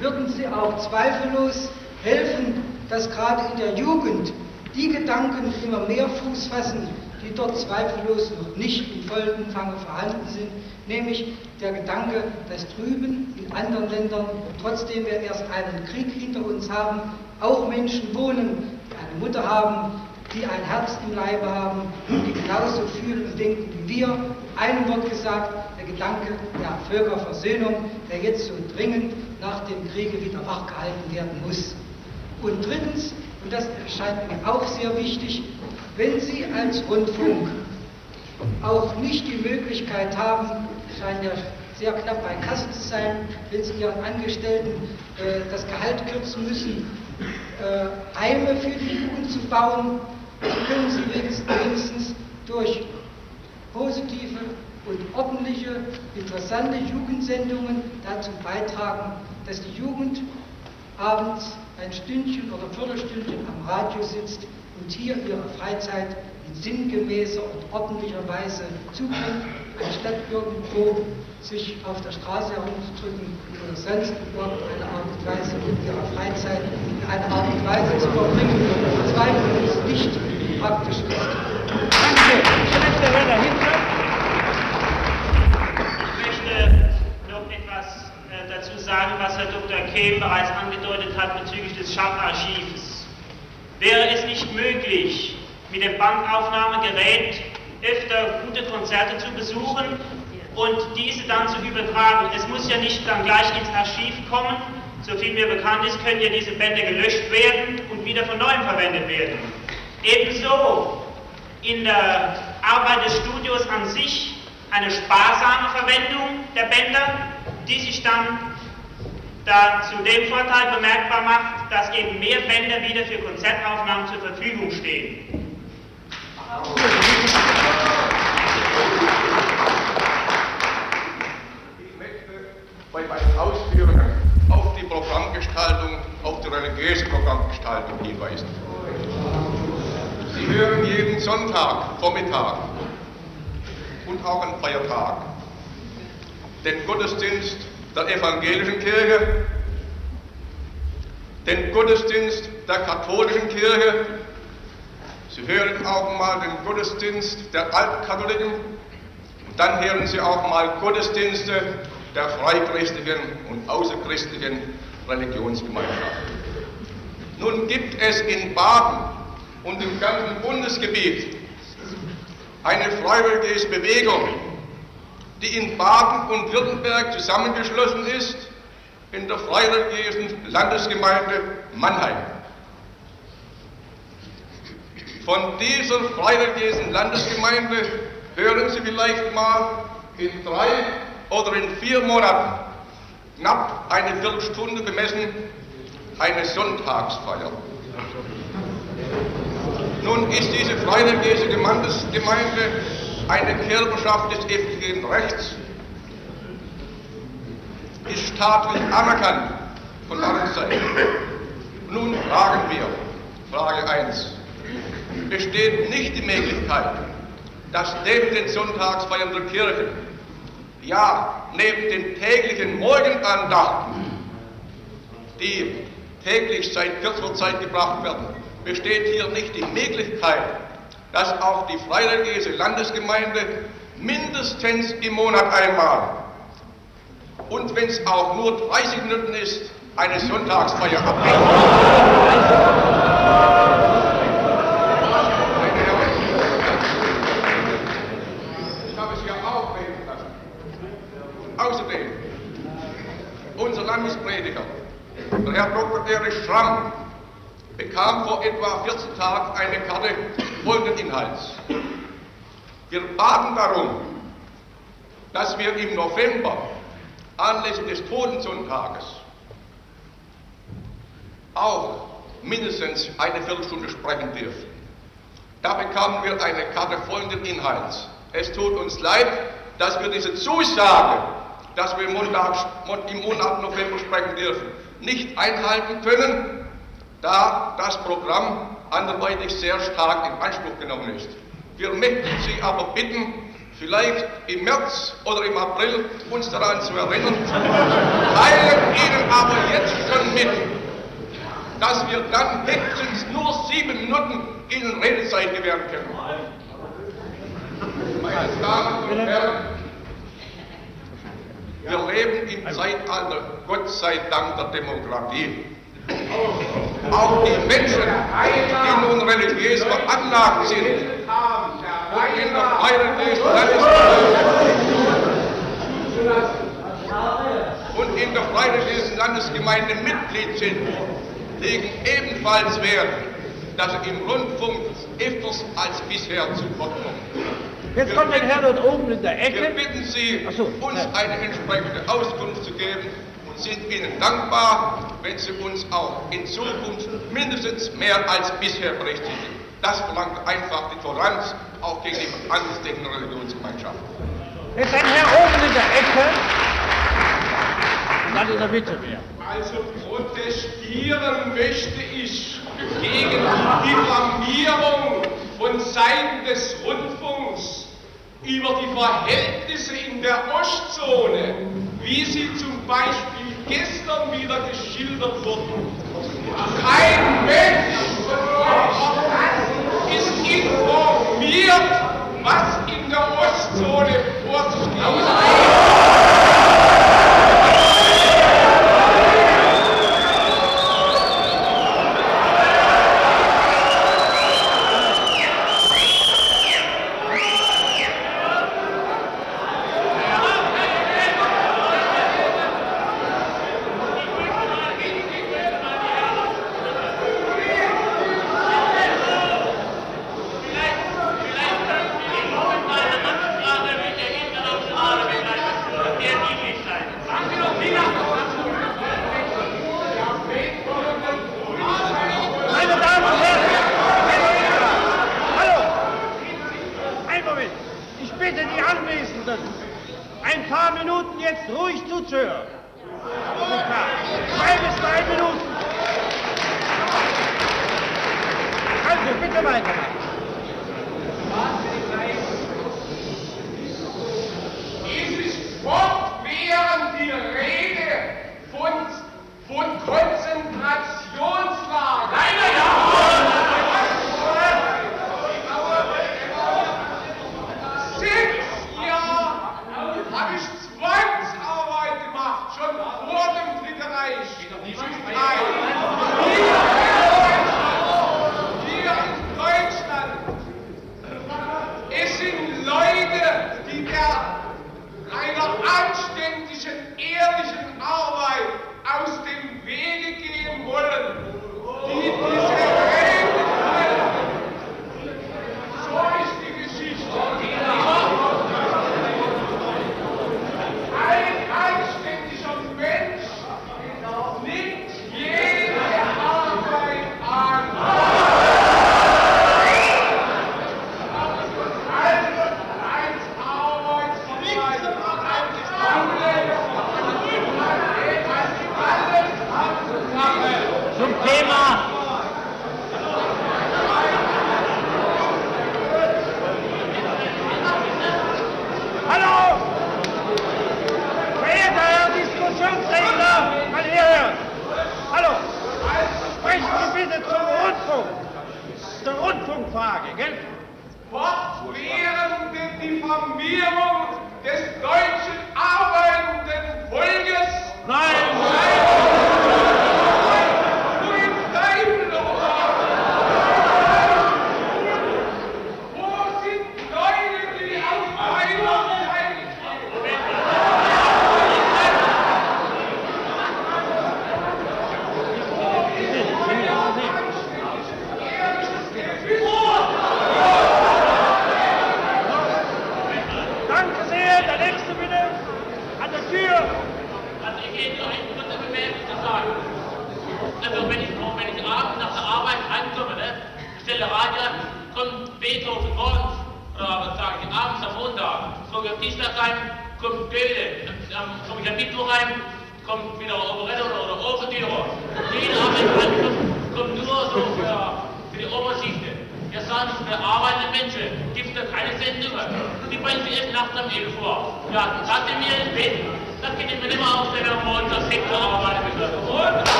würden sie auch zweifellos helfen, dass gerade in der Jugend die Gedanken immer mehr Fuß fassen, die dort zweifellos noch nicht im vollen Umfang vorhanden sind, nämlich der Gedanke, dass drüben in anderen Ländern, trotzdem wir erst einen Krieg hinter uns haben, auch Menschen wohnen, die eine Mutter haben, die ein Herz im Leibe haben die genauso fühlen und denken wie wir. Einem Wort gesagt, der Gedanke der Völkerversöhnung, der jetzt so dringend nach dem Kriege wieder wachgehalten werden muss. Und drittens, und das erscheint mir auch sehr wichtig, wenn Sie als Rundfunk auch nicht die Möglichkeit haben, scheint ja sehr knapp bei Kassen zu sein, wenn Sie Ihren Angestellten äh, das Gehalt kürzen müssen, äh, Heime für die Jugend zu bauen, können Sie wenigstens durch positive und ordentliche, interessante Jugendsendungen dazu beitragen, dass die Jugend abends ein Stündchen oder Viertelstündchen am Radio sitzt und hier ihre Freizeit in sinngemäßer und ordentlicher Weise zubringt, anstatt irgendwo sich auf der Straße herumzudrücken oder sonst irgendeine Art und Weise in ihrer Freizeit in einer Art und Weise zu verbringen, die verzweifelt nicht praktisch ist. Danke. Ich möchte Herr dahinter. Ich möchte noch etwas äh, dazu sagen, was Herr Dr. Kehm bereits angedeutet hat bezüglich des Schacharchivs. Wäre es nicht möglich, mit dem Bandaufnahmegerät öfter gute Konzerte zu besuchen und diese dann zu übertragen. Es muss ja nicht dann gleich ins Archiv kommen. So viel mir bekannt ist, können ja diese Bänder gelöscht werden und wieder von neuem verwendet werden. Ebenso in der Arbeit des Studios an sich eine sparsame Verwendung der Bänder, die sich dann da zu dem Vorteil bemerkbar macht, dass eben mehr Bänder wieder für Konzertaufnahmen zur Verfügung stehen. Ich bei meinen Ausführungen auf die Programmgestaltung, auf die religiöse Programmgestaltung hinweisen. Sie hören jeden Sonntag, Vormittag und auch an Feiertag den Gottesdienst der evangelischen Kirche, den Gottesdienst der katholischen Kirche, Sie hören auch mal den Gottesdienst der Altkatholiken und dann hören Sie auch mal Gottesdienste der freikristlichen und außerchristlichen Religionsgemeinschaften. Nun gibt es in Baden und im ganzen Bundesgebiet eine freiwillige Bewegung, die in Baden und Württemberg zusammengeschlossen ist in der freireligiösen Landesgemeinde Mannheim. Von dieser freireligiösen Landesgemeinde hören Sie vielleicht mal in drei oder in vier Monaten knapp eine Viertelstunde bemessen eine Sonntagsfeier. Nun ist diese freireligiöse Gemeinde eine Körperschaft des evangelischen Rechts, ist staatlich anerkannt von allen Seiten. Nun fragen wir, Frage 1, besteht nicht die Möglichkeit, dass neben den Sonntagsfeiern der Kirche, ja, neben den täglichen Morgenandachten, die täglich seit kürzerer Zeit gebracht werden, besteht hier nicht die Möglichkeit, dass auch die freireligiöse Landesgemeinde mindestens im Monat einmal und wenn es auch nur 30 Minuten ist, eine Sonntagsfeier abhält. Landesprediger, der Herr Dr. Erich Schramm, bekam vor etwa 14 Tagen eine Karte folgenden Inhalts. Wir baten darum, dass wir im November anlässlich des Totensonntages auch mindestens eine Viertelstunde sprechen dürfen. Da bekamen wir eine Karte folgenden Inhalts. Es tut uns leid, dass wir diese Zusage, dass wir im Monat November sprechen dürfen, nicht einhalten können, da das Programm anderweitig sehr stark in Anspruch genommen ist. Wir möchten Sie aber bitten, vielleicht im März oder im April uns daran zu erinnern, teilen Ihnen aber jetzt schon mit, dass wir dann höchstens nur sieben Minuten Ihnen Redezeit gewähren können. Meine Damen und Herren, wir leben im Zeitalter, Gott sei Dank, der Demokratie. Auch die Menschen, die nun religiös veranlagt sind und in der freireligiösen Landesgemeinde und in der freireligiösen Landesgemeinde Mitglied sind, legen ebenfalls Wert, dass sie im Rundfunk öfters als bisher zu Wort kommen. Jetzt kommt ein Herr dort oben in der Ecke. Wir bitten Sie, so, uns eine entsprechende Auskunft zu geben und sind Ihnen dankbar, wenn Sie uns auch in Zukunft mindestens mehr als bisher berechtigen. Das verlangt einfach die Toleranz auch gegenüber andersdenkenden Religionsgemeinschaften. Jetzt ein Herr oben in der Ecke. Und dann in der Mitte mehr. Also protestieren möchte ich gegen die Diffamierung von Seiten des Rundfunks über die Verhältnisse in der Ostzone, wie sie zum Beispiel gestern wieder geschildert wurden. Kein Mensch ist informiert, was in der Ostzone vor sich geht.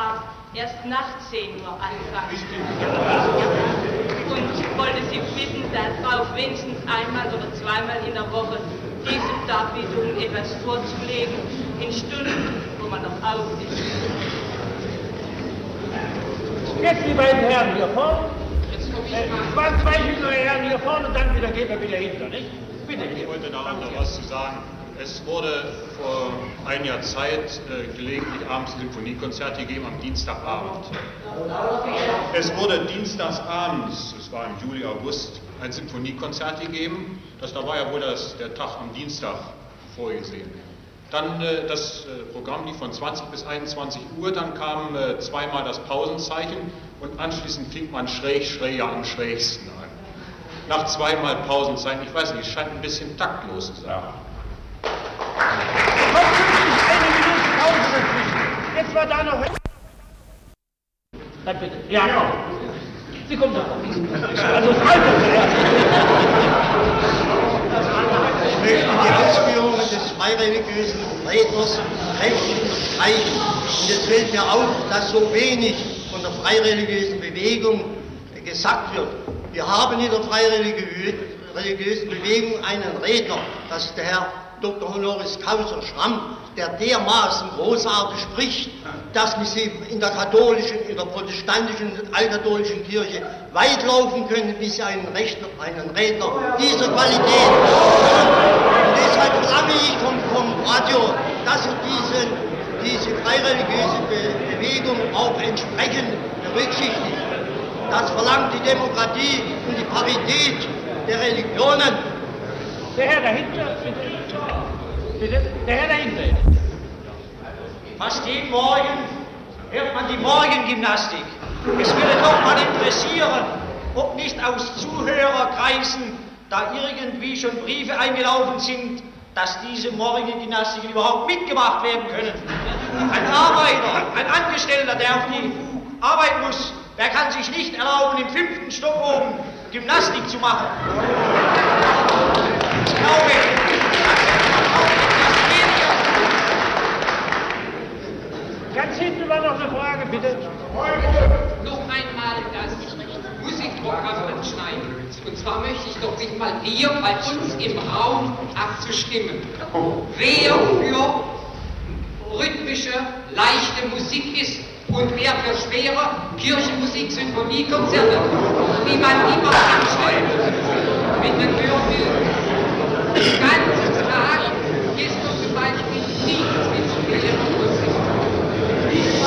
ab erst nach 10 Uhr anfangen. Und ich wollte Sie bitten, darauf wenigstens einmal oder zweimal in der Woche diese Darbietungen etwas vorzulegen, in Stunden, wo man noch auf ist. Jetzt die beiden Herren hier vorne. Jetzt komme ich äh, mal. Zwei, zwei jüngere Herren hier vorne und dann wieder gehen wir wieder hinter, nicht? Bitte. Ich wollte da auch noch was zu sagen. Es wurde vor ein Jahr Zeit äh, gelegentlich abends Symphoniekonzerte gegeben am Dienstagabend. Es wurde dienstagsabends, es war im Juli, August, ein Symphoniekonzert gegeben. Das, da war ja wohl das, der Tag am Dienstag vorgesehen. Dann äh, das äh, Programm lief von 20 bis 21 Uhr, dann kam äh, zweimal das Pausenzeichen und anschließend fing man schräg, schräger am schrägsten an. Nach zweimal Pausenzeichen, ich weiß nicht, es scheint ein bisschen taktlos zu sein. Jetzt war da noch. Dann bitte. Ja, komm. Sie kommen doch. Also Alter. Ich möchte die Ausführungen des freireligiösen Redners kräftig unterstreichen. Und es fällt mir auf, dass so wenig von der freireligiösen Bewegung gesagt wird. Wir haben in der freireligiösen Bewegung einen Redner, das ist der Herr Dr. Honoris Causa Schramm, der dermaßen großartig spricht, dass wir in der katholischen, in der protestantischen, altkatholischen Kirche weit laufen können, bis sie einen, Rechtler, einen Redner dieser Qualität Und deshalb verlange ich vom, vom Radio, dass er diesen, diese freireligiöse Be Bewegung auch entsprechend berücksichtigt. Das verlangt die Demokratie und die Parität der Religionen. Der Herr dahinter. Der Herr dahinter. Fast jeden Morgen hört man die Morgengymnastik. Es würde doch mal interessieren, ob nicht aus Zuhörerkreisen da irgendwie schon Briefe eingelaufen sind, dass diese Morgengymnastiken überhaupt mitgemacht werden können. Ein Arbeiter, ein Angestellter, der auf die Arbeit muss, der kann sich nicht erlauben, im fünften Stock oben Gymnastik zu machen. Ich glaube, Ganz hinten war noch eine Frage, bitte. Noch einmal das Musikprogramm anschneiden. Und zwar möchte ich doch bitten, mal hier bei uns im Raum abzustimmen. Wer für rhythmische, leichte Musik ist und wer für schwere Kirchenmusik, Sinfoniekonzerte, die man immer anstellt mit den Hörfilmen. Den ganzen Tag ist doch zum Beispiel nichts mit schwerer Musik. Nicht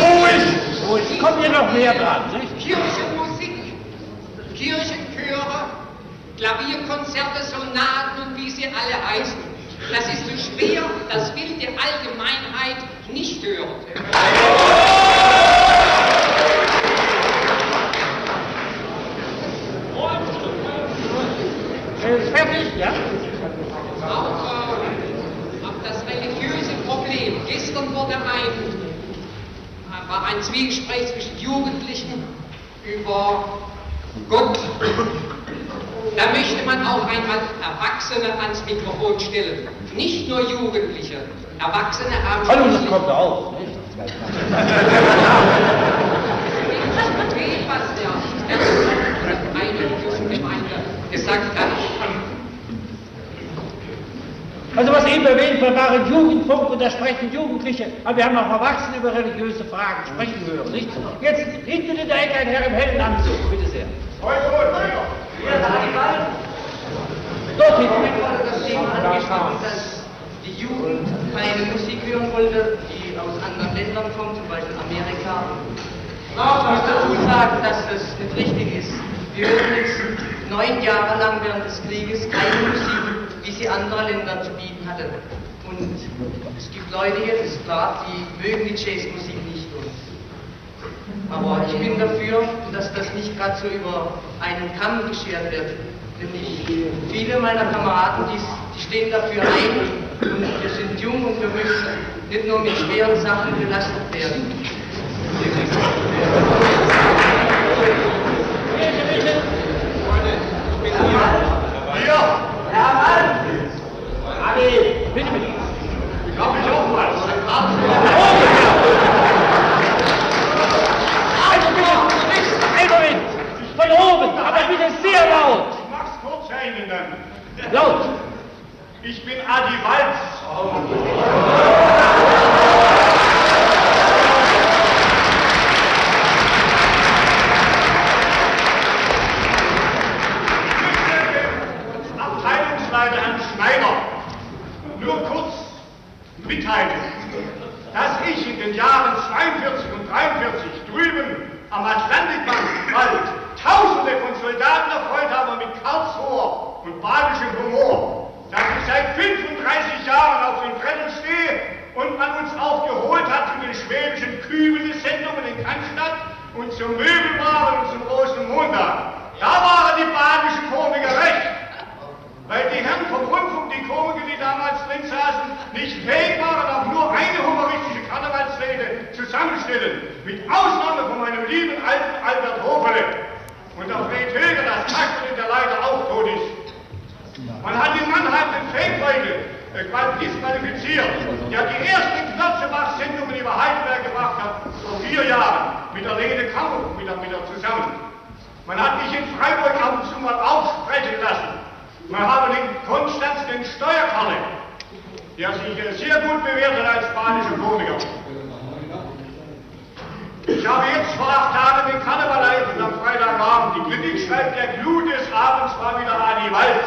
Ruhig! Ruhig! Kommt hier noch mehr dran, nicht? Kirchenmusik, Kirchenchöre, Klavierkonzerte, Sonaten und wie sie alle heißen. Das ist so schwer, das will die Allgemeinheit nicht hören. Ist fertig, ja? Auch, äh, auch das religiöse Problem. Gestern wurde ein, äh, war ein Zwiegespräch zwischen Jugendlichen über Gott. Da möchte man auch einmal Erwachsene ans Mikrofon stellen. Nicht nur Jugendliche. Erwachsene haben Hallo, das kommt auch. was der eine Kirchengemeinde gesagt hat. Also was eben erwähnt wird, waren Jugendfunk und da sprechen Jugendliche, aber wir haben auch Erwachsene über religiöse Fragen sprechen hören, nicht? Jetzt hinten in der Ecke ein Herr im hellen Anzug, bitte sehr. Dort hinten. das Thema angesprochen, dass die Jugend eine Musik hören wollte, die aus anderen Ländern kommt, zum Beispiel Amerika. Ich muss dazu sagen, dass das nicht richtig ist. Wir hören jetzt neun Jahre lang während des Krieges keine Musik, wie sie andere Länder zu bieten hatten. Und es gibt Leute hier, das ist klar, die mögen die Jazzmusik nicht. Und aber ich bin dafür, dass das nicht gerade so über einen Kamm geschert wird. Nämlich viele meiner Kameraden, die, die stehen dafür ein und wir sind jung und wir müssen nicht nur mit schweren Sachen belastet werden. Ja. Ich hab mich auch laut. Ich bin Adi Walz. Abteilungsleiter Herrn Schneider. Mitteilen, dass ich in den Jahren 42 und 43 drüben am Atlantikwald Tausende von Soldaten erfreut habe mit Karlsruher und badischem Humor, dass ich seit 35 Jahren auf den Brettern stehe und man uns auch geholt hat zu den schwäbischen Kübele-Sendungen in Cannstatt und zum Möbelwaren und zum großen Montag. Da waren die badischen Komiker recht, weil die Herren vom Rundfunk, die Komiker, die damals drin saßen, nicht fähig waren, auch nur eine humoristische Karnevalsrede zusammenstellen, mit Ausnahme von meinem lieben alten Albert Hofele und auch Fred Höger, das Kackel, der leider auch tot ist. Man hat in Mannheim den Fake-Beugel äh, disqualifiziert, der die erste Knotzebach-Sendung über Heidelberg gebracht hat, vor vier Jahren, mit der Lene Kammer wieder, wieder zusammen. Man hat mich in Freiburg ab und zu mal aufsprechen lassen. Man habe den Konstanz den Steuerkalle, der sich sehr gut bewährt hat als spanischer Komiker. Ich habe jetzt vor acht Tagen den Karneval erlebt am Freitagabend. Die Kritik schreibt, der Clou des Abends war wieder Adi Walz.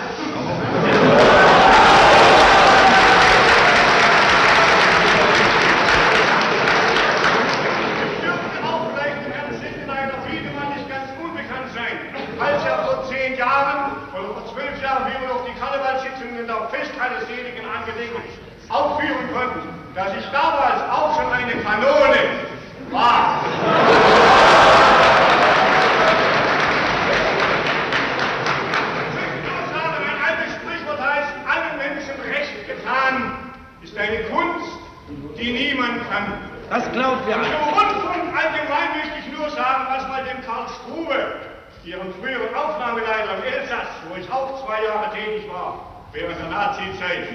Als er vor zehn Jahren oder vor zwölf Jahren, wie wir noch die Karnevalssitzungen Seligen angedenken, aufführen konnten, dass ich damals auch schon eine Kanone war. Ein altes Sprichwort heißt, allen Menschen recht getan ist eine Kunst, die niemand kann. Das glaubt wer Zum Rundfunk allgemein möchte ich nur sagen, was mal dem Karl Struve, Ihren früheren Aufnahmeleiter im Elsass, wo ich auch zwei Jahre tätig war, während der Nazi-Zeit.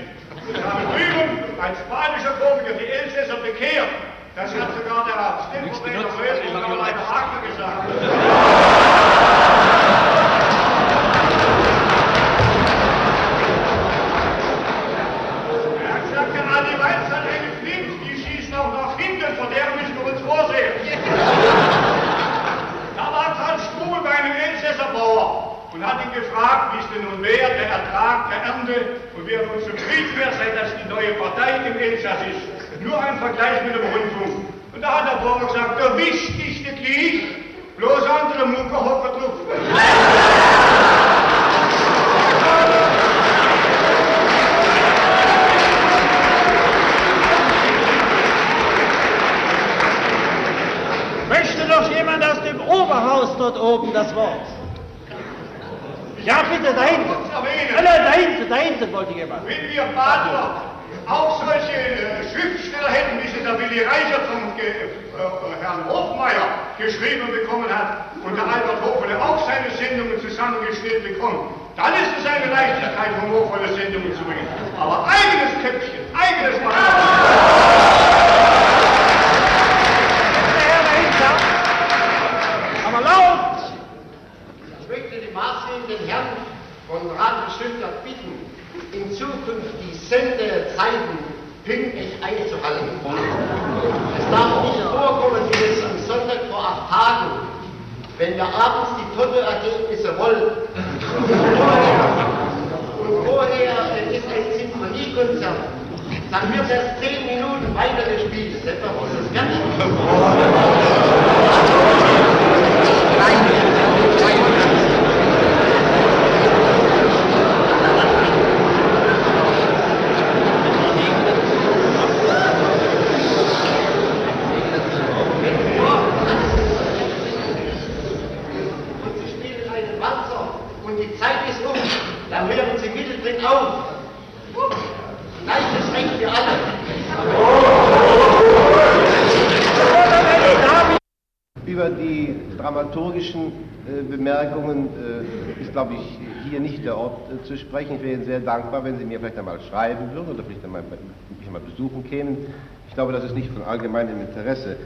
Ich habe drüben als spanischer Komiker die Elsässer bekehrt. Das hat sogar der Stimmvertreter Rösel bei der Haken gesagt. und hat ihn gefragt, wie es denn nun wäre, der Ertrag der Ernte und wie er nun zufrieden wäre, seit das die neue Partei im Elsass ist. Nur ein Vergleich mit dem Rundfunk. Und da hat der Bauer gesagt, da wischt ich nicht gleich, bloß andere Mucke hocken drauf. Möchte noch jemand aus dem Oberhaus dort oben das Wort? Ja, bitte, da hinten. Nein, nein, da hinten, da hinten wollte jemand. Wenn wir Badler auch solche äh, Schriftsteller hätten, wie sie der Willi Reichert vom äh, äh, Herrn Hofmeier geschrieben bekommen hat und der Albert Hofele auch seine Sendungen zusammengestellt bekommt, dann ist es eine Leichtigkeit, humorvolle Sendungen zu bringen. Aber eigenes Köpfchen, eigenes Aber laut! Ich möchte die maßgebenden Herren von Radio Stuttgart bitten, in Zukunft die Sendezeiten pünktlich einzuhalten. Es darf nicht vorkommen, wie es am Sonntag vor acht Tagen, wenn wir abends die Totto-Ergebnisse wollen. Und vorher äh, ist ein Sinfoniekonzert. Dann wird erst zehn Minuten weitergespielt. Etwa muss es fertig und Sie spielen einen Walzer und die Zeit ist um, dann hören Sie mittendrin auf. Gleiches Recht für alle. Über die dramaturgischen äh, Bemerkungen äh, ist, glaube ich, hier nicht der Ort äh, zu sprechen. Ich wäre Ihnen sehr dankbar, wenn Sie mir vielleicht einmal schreiben würden oder vielleicht einmal, mich einmal besuchen kämen. Ich glaube, das ist nicht von allgemeinem Interesse.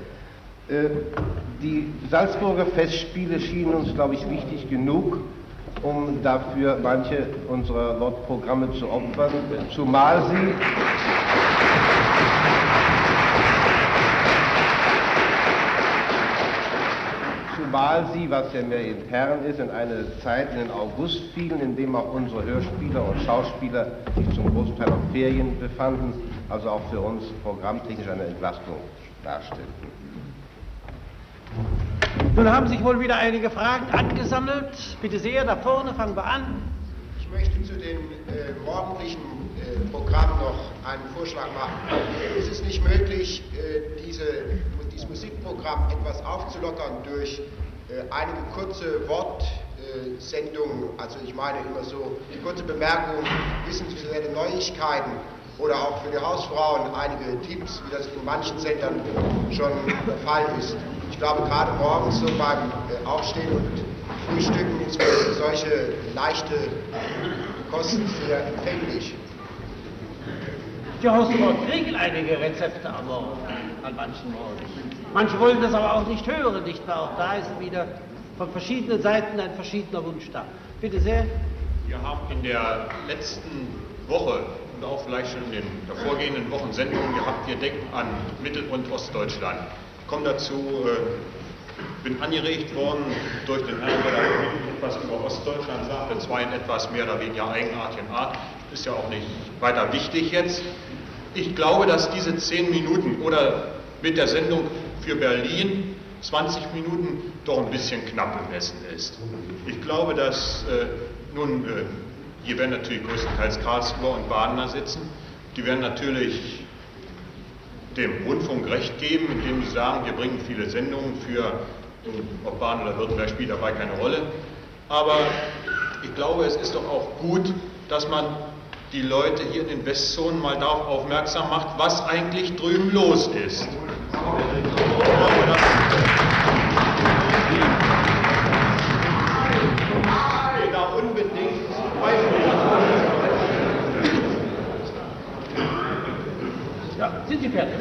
Die Salzburger Festspiele schienen uns, glaube ich, wichtig genug, um dafür manche unserer Wortprogramme zu opfern, zumal sie zumal sie, was ja mehr intern ist, in eine Zeit in den August fielen, in dem auch unsere Hörspieler und Schauspieler sich zum Großteil auf Ferien befanden, also auch für uns programmtechnisch eine Entlastung darstellten. Nun haben sich wohl wieder einige Fragen angesammelt. Bitte sehr, da vorne fangen wir an. Ich möchte zu dem äh, morgendlichen äh, Programm noch einen Vorschlag machen. Ist es nicht möglich, äh, diese, dieses Musikprogramm etwas aufzulockern durch einige kurze Wortsendungen, also ich meine immer so kurze Bemerkungen, wissenswerte Neuigkeiten oder auch für die Hausfrauen einige Tipps, wie das in manchen Sendern schon der Fall ist. Ich glaube, gerade morgens so beim äh, Aufstehen und Frühstücken ist für solche leichte Kosten sehr empfänglich. Die Hausfrauen kriegen einige Rezepte am Morgen, an manchen Morgen. Manche wollen das aber auch nicht hören, nicht wahr? Auch da ist wieder von verschiedenen Seiten ein verschiedener Wunsch da. Bitte sehr. Wir haben in der letzten Woche und auch vielleicht schon in den vorgehenden Wochen Sendungen gehabt, wir denken an Mittel- und Ostdeutschland. Ich komme dazu, äh, bin angeregt worden durch den Herrn, der etwas über Ostdeutschland sagte, zwar in etwas mehr oder weniger eigenartigen Art, ist ja auch nicht weiter wichtig jetzt. Ich glaube, dass diese zehn Minuten oder mit der Sendung für Berlin 20 Minuten doch ein bisschen knapp bemessen ist. Ich glaube, dass äh, nun, äh, hier werden natürlich größtenteils Karlsruher und Badener sitzen, die werden natürlich dem Rundfunk recht geben, indem sie sagen, wir bringen viele Sendungen für, ob Baden oder Württemberg spielt dabei keine Rolle. Aber ich glaube, es ist doch auch gut, dass man die Leute hier in den Westzonen mal darauf aufmerksam macht, was eigentlich drüben los ist. Sind Sie fertig?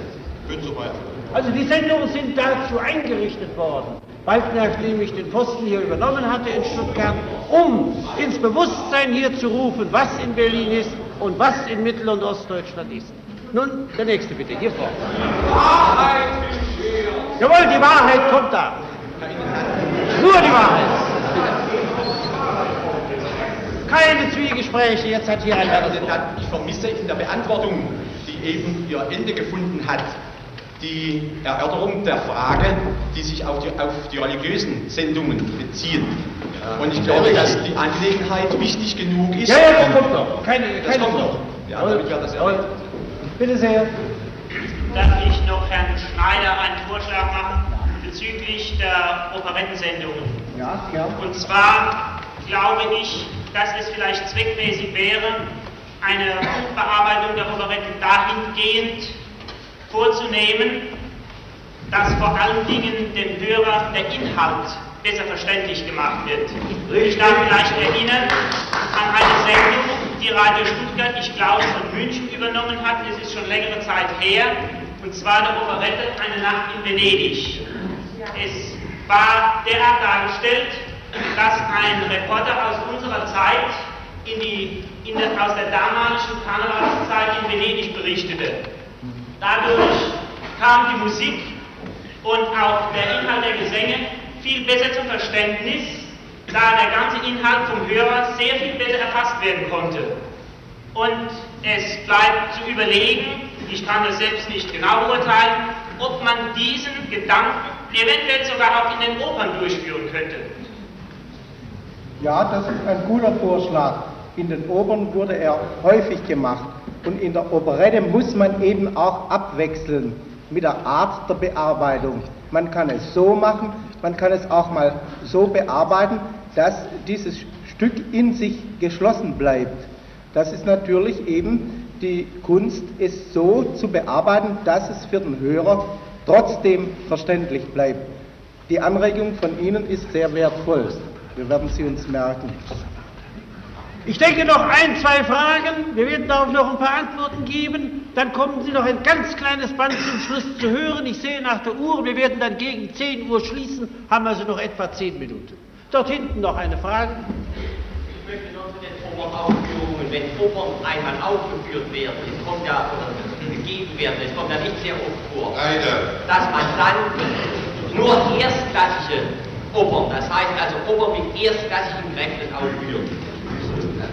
Bin soweit. Also die Sendungen sind dazu eingerichtet worden, weil nämlich den Posten hier übernommen hatte in Stuttgart, um ins Bewusstsein hier zu rufen, was in Berlin ist und was in Mittel- und Ostdeutschland ist. Nun, der nächste bitte, hier vorne. Jawohl, die Wahrheit kommt da. Nur die Wahrheit. Keine Zwiegespräche, jetzt hat hier ein Herr Wort. Ich vermisse in der Beantwortung, die eben ihr Ende gefunden hat, die Erörterung der Frage, die sich auf die, auf die religiösen Sendungen beziehen. Und ich glaube, dass die Angelegenheit wichtig genug ist. Ja, ja, das kommt noch. Keine, Das keine kommt noch. Ja, damit wir das. Bitte sehr. Darf ich noch Herrn Schneider einen Vorschlag machen bezüglich der Operettensendungen? Ja, ja. Und zwar glaube ich, dass es vielleicht zweckmäßig wäre, eine Bearbeitung der Operetten dahingehend vorzunehmen, dass vor allen Dingen dem Hörer der Inhalt besser verständlich gemacht wird. Ich darf vielleicht erinnern an eine Sendung, die Radio Stuttgart, ich glaube, von München übernommen hat. Es ist schon längere Zeit her. Und zwar der Operette Eine Nacht in Venedig. Es war derart dargestellt, dass ein Reporter aus unserer Zeit in die, in der, aus der damaligen Karnevalszeit in Venedig berichtete. Dadurch kam die Musik und auch der Inhalt der Gesänge viel besser zum Verständnis, da der ganze Inhalt vom Hörer sehr viel besser erfasst werden konnte. Und es bleibt zu überlegen, ich kann das selbst nicht genau beurteilen, ob man diesen Gedanken eventuell sogar auch in den Opern durchführen könnte. Ja, das ist ein guter Vorschlag. In den Opern wurde er häufig gemacht. Und in der Operette muss man eben auch abwechseln mit der Art der Bearbeitung. Man kann es so machen, man kann es auch mal so bearbeiten, dass dieses Stück in sich geschlossen bleibt. Das ist natürlich eben die Kunst, es so zu bearbeiten, dass es für den Hörer trotzdem verständlich bleibt. Die Anregung von Ihnen ist sehr wertvoll. Wir werden sie uns merken. Ich denke noch ein, zwei Fragen. Wir werden darauf noch ein paar Antworten geben. Dann kommen Sie noch ein ganz kleines Band zum Schluss zu hören. Ich sehe nach der Uhr, wir werden dann gegen 10 Uhr schließen, haben also noch etwa 10 Minuten. Dort hinten noch eine Frage. Ich möchte noch zu den Opernaufführungen, wenn Opern einmal aufgeführt werden, es kommt ja, oder gegeben werden, es kommt ja nicht sehr oft vor, Leider. dass man dann nur erstklassige Opern. Das heißt also Opern mit erstklassigen Kräften aufführen.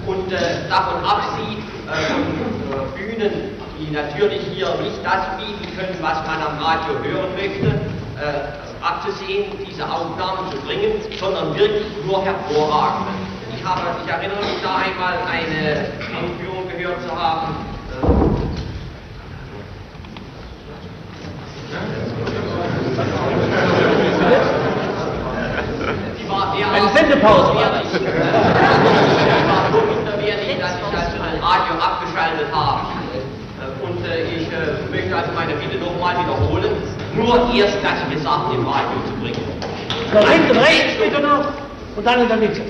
Und äh, davon absieht äh, von äh, Bühnen, die natürlich hier nicht das bieten können, was man am Radio hören möchte, äh, abzusehen, diese Aufnahmen zu bringen, sondern wirklich nur hervorragend. Ich, habe, ich erinnere mich da einmal eine Aufführung gehört zu haben. Die war derart Eine Sendepause. Die war so minderwertig, dass ich das Radio abgeschaltet habe. Äh, möchte also meine Bitte nochmal wiederholen, nur erstklassige Sachen im Radio zu bringen. Hinten rechts bitte noch und dann in der Mitte.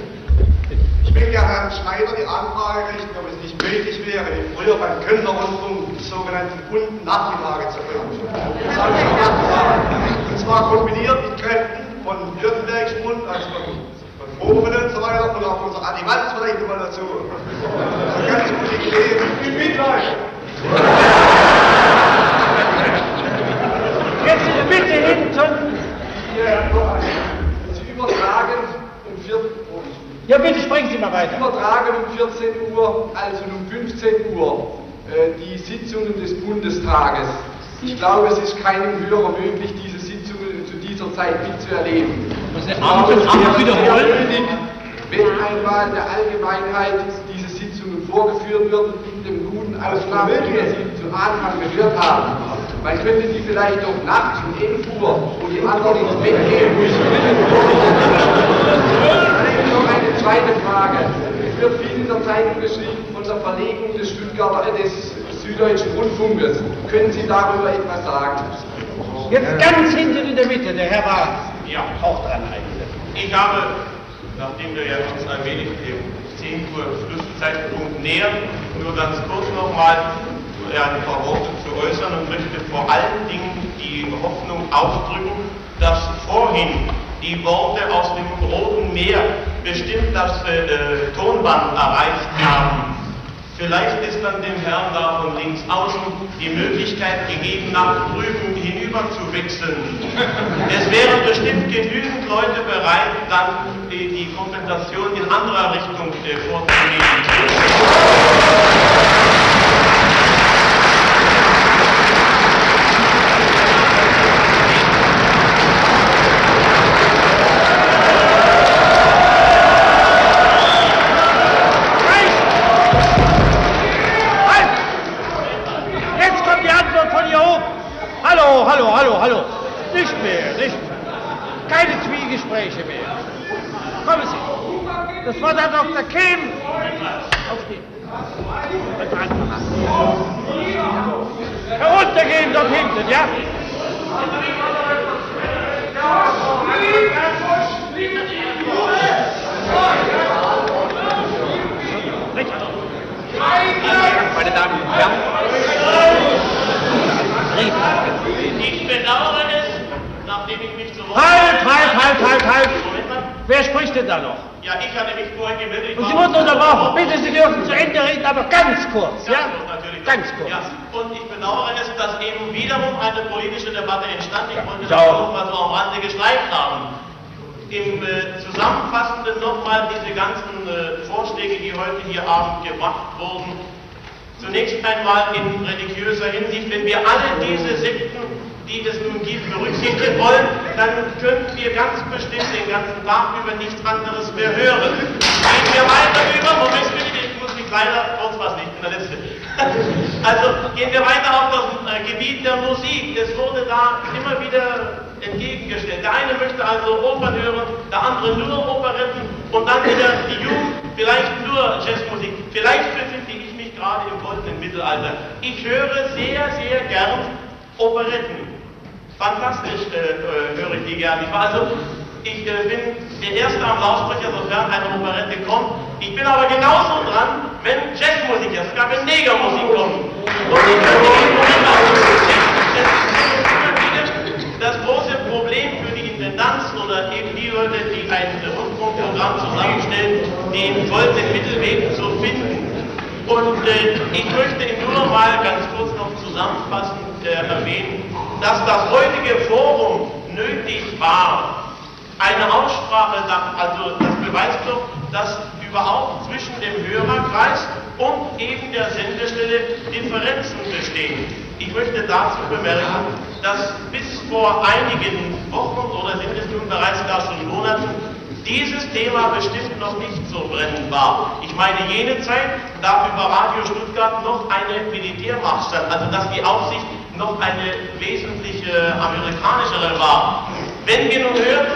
Ich will ja Herrn Schneider die Anfrage richten, ob es nicht möglich wäre, wie früher beim Kölner Rundfunk die sogenannten bunten Nachmittage zu führen. Das habe ich schon abgefragt. Und zwar kombiniert mit Kräften von Württembergischen Mund, also von, von Bochum und so weiter, und auch unser Animanz vielleicht nochmal dazu. Das ist eine ganz gute Idee. Ich bin Mitleid. Jetzt Mitte hinten. Hier. Sie übertragen um 14 Uhr. Ja, bitte sprechen Sie mal weiter. Übertragen um 14 Uhr, also um 15 Uhr, äh, die Sitzungen des Bundestages. Ich glaube, es ist keinem Hörer möglich, diese Sitzungen zu dieser Zeit mitzuerleben. Muss der Ich glaube, Abend es und Abend wäre sehr wiederholen? nötig, wenn einmal der Allgemeinheit diese Sitzungen vorgeführt würden, Ausnahme, wie wir sie zu Anfang gehört haben. Man könnte die vielleicht auch nachts um 11 Uhr, wo die anderen ins Bett gehen müssen. Vielleicht noch eine zweite Frage. Es wird viel in der Zeitung geschrieben von der Verlegung des Stuttgarter, äh, des Süddeutschen Rundfunkes. Können Sie darüber etwas sagen? Jetzt ganz hinten in der Mitte, der Herr war Ja. auch dran eigentlich. Ich habe, nachdem wir ja uns ein wenig dem 10 Uhr Schlusszeitpunkt nähern, nur ganz kurz nochmal ein paar Worte zu äußern und möchte vor allen Dingen die Hoffnung ausdrücken, dass vorhin die Worte aus dem Roten Meer bestimmt das äh, äh, Tonband erreicht haben. Vielleicht ist dann dem Herrn da von links außen die Möglichkeit gegeben, nach drüben hinüber zu wechseln. Es wären bestimmt genügend Leute bereit, dann die, die Kompensation in anderer Richtung äh, vorzunehmen. Zwiegespräche mehr. Kommen Sie. Das war der Dr. Kehm. Aufstehen. Heruntergehen dort hinten, ja? Meine Damen und Herren, ich bedauere es, nachdem ich mich zu Wort Halt, halt, halt, halt, halt. Wer spricht denn da noch? Ja, ich hatte mich vorhin gemeldet. Und Sie wurden unterbrochen. Bitte, Sie dürfen zu Ende reden, aber ganz kurz, ja? Ganz kurz. Ja, und ich bedauere es, dass eben wiederum eine politische Debatte entstand. Ich wollte Ich das auch. noch mal so am Rande gestreift haben. Im äh, Zusammenfassenden nochmal diese ganzen äh, Vorschläge, die heute hier Abend gebracht wurden. Zunächst einmal in religiöser Hinsicht, wenn wir alle diese Sekten, die es nun gibt, berücksichtigen wollen, dann könnten wir ganz bestimmt den ganzen Tag über nichts anderes mehr hören. Gehen wir weiter über, Moment ich muss mich leider, sonst was nicht, bin der Letzte. Also gehen wir weiter auf das äh, Gebiet der Musik. Es wurde da immer wieder entgegengestellt. Der eine möchte also Opern hören, der andere nur Operetten und dann wieder die Jugend vielleicht nur Jazzmusik. Vielleicht befinde ich mich gerade im goldenen Mittelalter. Ich höre sehr, sehr gern Operetten. Fantastisch äh, äh, höre ich die gern. Ich also, ich äh, bin der Erste am Lautsprecher, sofern eine Operette kommt. Ich bin aber genauso dran, wenn Jazzmusik. Es gab wenn Negermusik kommt. Und ich nicht auch das große Problem für die Intendanz oder eben die Leute, die ein Rundfunkprogramm zusammenstellen, den goldenen Mittelweg zu finden. Und äh, ich möchte nur noch mal ganz kurz noch zusammenfassend äh, erwähnen, dass das heutige Forum nötig war, Eine Aussprache, also das beweist doch, dass überhaupt zwischen dem Hörerkreis und eben der Sendestelle Differenzen bestehen. Ich möchte dazu bemerken, dass bis vor einigen Wochen oder sind es nun bereits gar schon Monaten dieses Thema bestimmt noch nicht so brennend war. Ich meine jene Zeit, da über Radio Stuttgart noch eine Militärmacht stand, also dass die Aufsicht noch eine wesentlich äh, amerikanischere war. Wenn wir nun hören,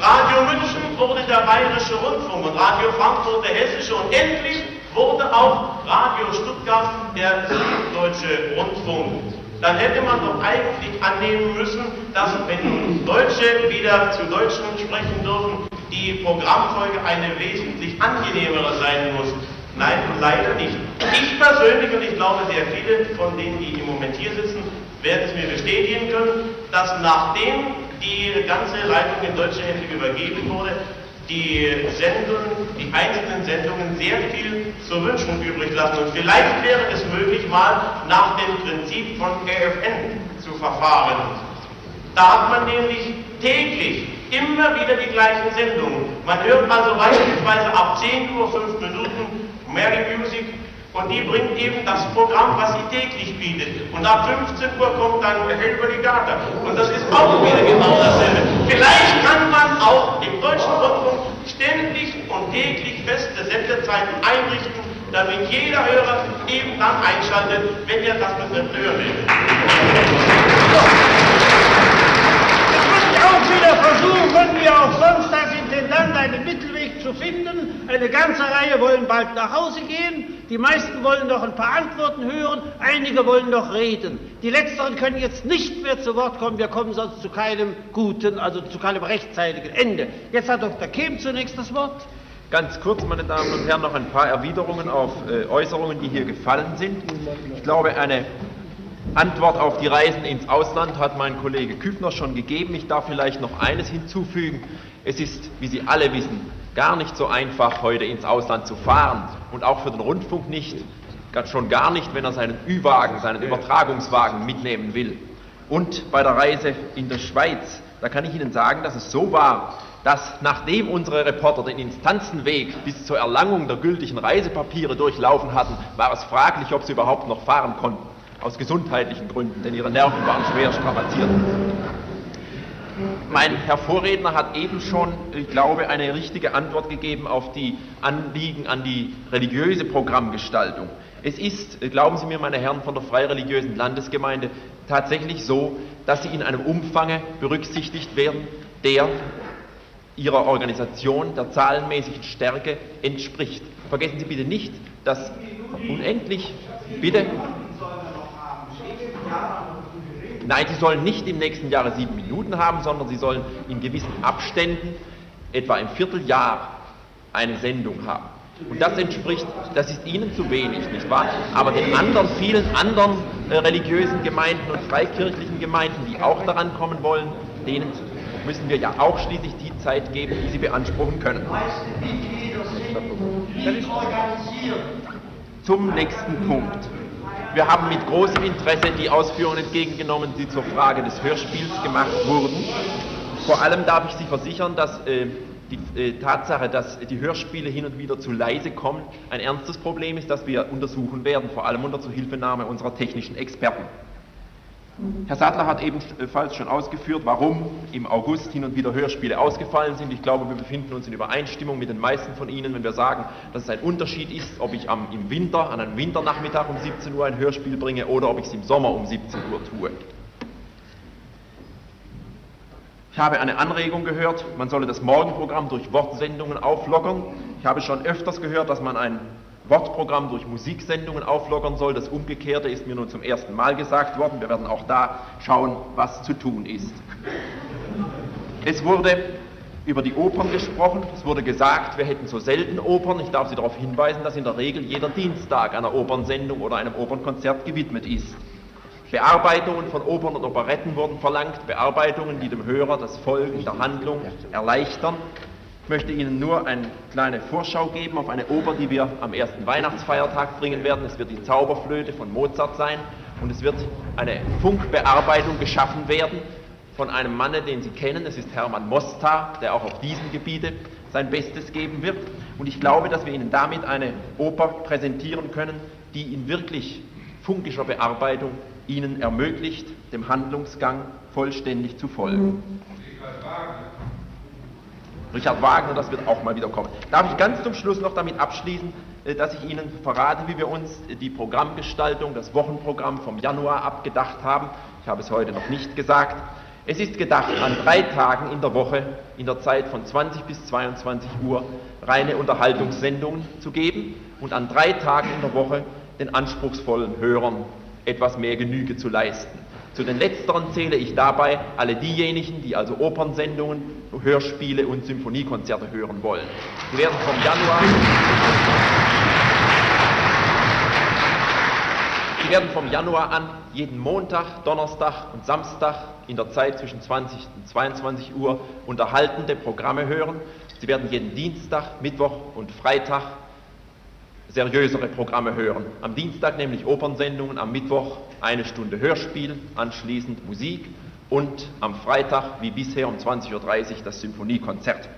Radio München wurde der Bayerische Rundfunk und Radio Frankfurt der Hessische und endlich wurde auch Radio Stuttgart der Süddeutsche Rundfunk dann hätte man doch eigentlich annehmen müssen, dass wenn Deutsche wieder zu Deutschen sprechen dürfen, die Programmfolge eine wesentlich angenehmere sein muss. Nein, leider nicht. Ich persönlich und ich glaube sehr viele von denen, die im Moment hier sitzen, werden es mir bestätigen können, dass nachdem die ganze Leitung in deutsche Hände übergeben wurde, die Sendungen, die einzelnen Sendungen sehr viel zu wünschen übrig lassen. Und vielleicht wäre es möglich, mal nach dem Prinzip von KFN zu verfahren. Da hat man nämlich täglich immer wieder die gleichen Sendungen. Man hört also beispielsweise ab 10 Uhr 5 Minuten Mary Music und die bringt eben das Programm, was sie täglich bietet. Und ab 15 Uhr kommt dann Helberigata. Und das ist auch wieder genau dasselbe. Vielleicht kann man auch im deutschen Rundfunk ständig und täglich feste Sendezeiten einrichten, damit jeder Hörer eben dann einschaltet, wenn er das betrifft hören will auch wieder versuchen, wie auch sonst als Intendant einen Mittelweg zu finden. Eine ganze Reihe wollen bald nach Hause gehen, die meisten wollen noch ein paar Antworten hören, einige wollen noch reden. Die Letzteren können jetzt nicht mehr zu Wort kommen, wir kommen sonst zu keinem guten, also zu keinem rechtzeitigen Ende. Jetzt hat Dr. Kehm zunächst das Wort. Ganz kurz, meine Damen und Herren, noch ein paar Erwiderungen auf äh, Äußerungen, die hier gefallen sind. Ich glaube, eine Antwort auf die Reisen ins Ausland hat mein Kollege Kübner schon gegeben. Ich darf vielleicht noch eines hinzufügen. Es ist, wie Sie alle wissen, gar nicht so einfach, heute ins Ausland zu fahren und auch für den Rundfunk nicht, schon gar nicht, wenn er seinen Ü-Wagen, seinen Übertragungswagen mitnehmen will. Und bei der Reise in der Schweiz, da kann ich Ihnen sagen, dass es so war, dass nachdem unsere Reporter den Instanzenweg bis zur Erlangung der gültigen Reisepapiere durchlaufen hatten, war es fraglich, ob sie überhaupt noch fahren konnten aus gesundheitlichen Gründen, denn ihre Nerven waren schwer strapaziert. Mein Herr Vorredner hat eben schon, ich glaube, eine richtige Antwort gegeben auf die Anliegen an die religiöse Programmgestaltung. Es ist, glauben Sie mir, meine Herren von der Freireligiösen Landesgemeinde, tatsächlich so, dass sie in einem Umfang berücksichtigt werden, der ihrer Organisation, der zahlenmäßigen Stärke entspricht. Vergessen Sie bitte nicht, dass unendlich, bitte, Nein, sie sollen nicht im nächsten Jahre sieben Minuten haben, sondern sie sollen in gewissen Abständen, etwa im Vierteljahr, eine Sendung haben. Und das entspricht, das ist ihnen zu wenig, nicht wahr? Aber den anderen, vielen anderen äh, religiösen Gemeinden und freikirchlichen Gemeinden, die auch daran kommen wollen, denen müssen wir ja auch schließlich die Zeit geben, die sie beanspruchen können. Zum nächsten Punkt. Wir haben mit großem Interesse die Ausführungen entgegengenommen, die zur Frage des Hörspiels gemacht wurden. Vor allem darf ich Sie versichern, dass äh, die äh, Tatsache, dass die Hörspiele hin und wieder zu leise kommen, ein ernstes Problem ist, das wir untersuchen werden, vor allem unter Zuhilfenahme unserer technischen Experten. Herr Sattler hat ebenfalls schon ausgeführt, warum im August hin und wieder Hörspiele ausgefallen sind. Ich glaube, wir befinden uns in Übereinstimmung mit den meisten von Ihnen, wenn wir sagen, dass es ein Unterschied ist, ob ich am, im Winter, an einem Winternachmittag um 17 Uhr ein Hörspiel bringe oder ob ich es im Sommer um 17 Uhr tue. Ich habe eine Anregung gehört, man solle das Morgenprogramm durch Wortsendungen auflockern. Ich habe schon öfters gehört, dass man ein Wortprogramm durch Musiksendungen auflockern soll. Das Umgekehrte ist mir nun zum ersten Mal gesagt worden. Wir werden auch da schauen, was zu tun ist. Es wurde über die Opern gesprochen. Es wurde gesagt, wir hätten so selten Opern. Ich darf Sie darauf hinweisen, dass in der Regel jeder Dienstag einer Opernsendung oder einem Opernkonzert gewidmet ist. Bearbeitungen von Opern und Operetten wurden verlangt, Bearbeitungen, die dem Hörer das Folgen der Handlung erleichtern. Ich möchte Ihnen nur eine kleine Vorschau geben auf eine Oper, die wir am ersten Weihnachtsfeiertag bringen werden. Es wird die Zauberflöte von Mozart sein und es wird eine Funkbearbeitung geschaffen werden von einem Manne, den Sie kennen, es ist Hermann Mostar, der auch auf diesem Gebiete sein Bestes geben wird. Und ich glaube, dass wir Ihnen damit eine Oper präsentieren können, die in wirklich funkischer Bearbeitung Ihnen ermöglicht, dem Handlungsgang vollständig zu folgen. Richard Wagner, das wird auch mal wieder kommen. Darf ich ganz zum Schluss noch damit abschließen, äh, dass ich Ihnen verrate, wie wir uns die Programmgestaltung, das Wochenprogramm vom Januar abgedacht haben. Ich habe es heute noch nicht gesagt. Es ist gedacht, an drei Tagen in der Woche, in der Zeit von 20 bis 22 Uhr, reine Unterhaltungssendungen zu geben und an drei Tagen in der Woche den anspruchsvollen Hörern etwas mehr Genüge zu leisten. Zu den letzteren zähle ich dabei alle diejenigen, die also Opernsendungen, Hörspiele und Symphoniekonzerte hören wollen. Sie werden vom Januar Sie werden vom Januar an jeden Montag, Donnerstag und Samstag in der Zeit zwischen 20 und 22 Uhr unterhaltende Programme hören. Sie werden jeden Dienstag, Mittwoch und Freitag seriösere Programme hören. Am Dienstag nämlich Opernsendungen, am Mittwoch eine Stunde Hörspiel, anschließend Musik und am Freitag wie bisher um 20.30 Uhr das Symphoniekonzert.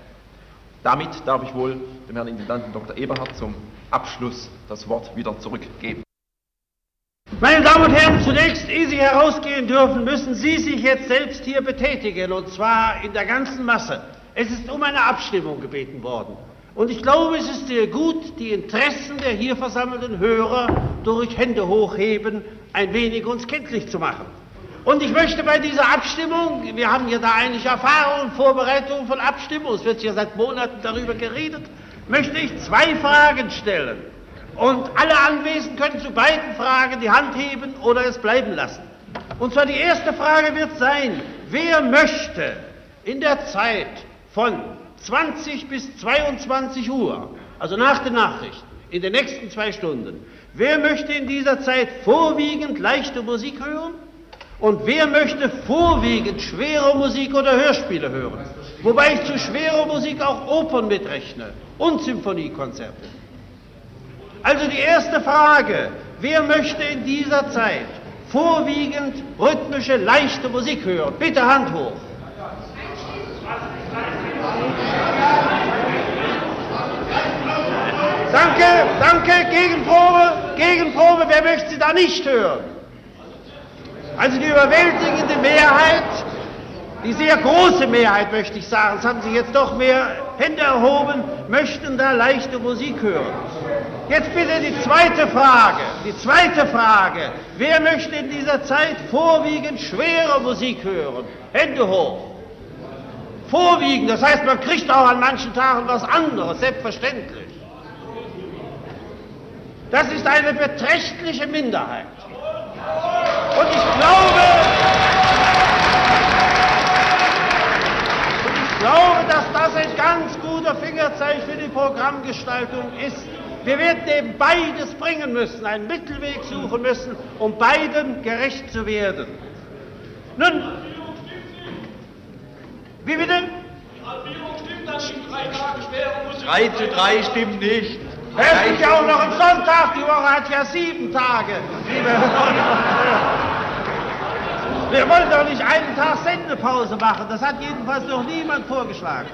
Damit darf ich wohl dem Herrn Intendanten Dr. Eberhard zum Abschluss das Wort wieder zurückgeben. Meine Damen und Herren, zunächst, ehe Sie herausgehen dürfen, müssen Sie sich jetzt selbst hier betätigen, und zwar in der ganzen Masse. Es ist um eine Abstimmung gebeten worden. Und ich glaube, es ist sehr gut, die Interessen der hier versammelten Hörer durch Hände hochheben ein wenig uns kenntlich zu machen. Und ich möchte bei dieser Abstimmung, wir haben ja da eigentlich Erfahrung und Vorbereitung von Abstimmung, es wird ja seit Monaten darüber geredet, möchte ich zwei Fragen stellen. Und alle Anwesenden können zu beiden Fragen die Hand heben oder es bleiben lassen. Und zwar die erste Frage wird sein, wer möchte in der Zeit von 20 bis 22 Uhr, also nach den Nachrichten, in den nächsten zwei Stunden, wer möchte in dieser Zeit vorwiegend leichte Musik hören? Und wer möchte vorwiegend schwere Musik oder Hörspiele hören? Wobei ich zu schwerer Musik auch Opern mitrechne und Symphoniekonzerte. Also die erste Frage, wer möchte in dieser Zeit vorwiegend rhythmische, leichte Musik hören? Bitte Hand hoch. Danke, danke, Gegenprobe, Gegenprobe, wer möchte sie da nicht hören? Also die überwältigende Mehrheit, die sehr große Mehrheit möchte ich sagen, es haben sich jetzt doch mehr Hände erhoben, möchten da leichte Musik hören. Jetzt bitte die zweite Frage, die zweite Frage, wer möchte in dieser Zeit vorwiegend schwere Musik hören? Hände hoch vorwiegend. Das heißt, man kriegt auch an manchen Tagen was anderes, selbstverständlich. Das ist eine beträchtliche Minderheit. Und ich glaube, und ich glaube, dass das ein ganz guter Fingerzeig für die Programmgestaltung ist. Wir werden eben beides bringen müssen, einen Mittelweg suchen müssen, um beiden gerecht zu werden. Nun, wie bitte? Die Halbierung stimmt, das stimmt drei Tage Musik. 3 zu 3 stimmt nicht. Es gibt ja auch noch einen Sonntag, die Woche hat ja sieben Tage, Wir wollen doch nicht einen Tag Sendepause machen, das hat jedenfalls noch niemand vorgeschlagen.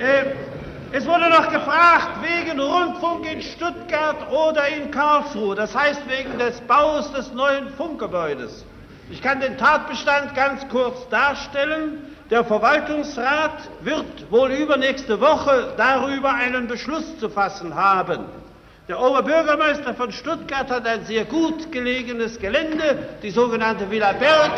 Äh, es wurde noch gefragt wegen Rundfunk in Stuttgart oder in Karlsruhe, das heißt wegen des Baus des neuen Funkgebäudes. Ich kann den Tatbestand ganz kurz darstellen. Der Verwaltungsrat wird wohl übernächste Woche darüber einen Beschluss zu fassen haben. Der Oberbürgermeister von Stuttgart hat ein sehr gut gelegenes Gelände, die sogenannte Villa Berg,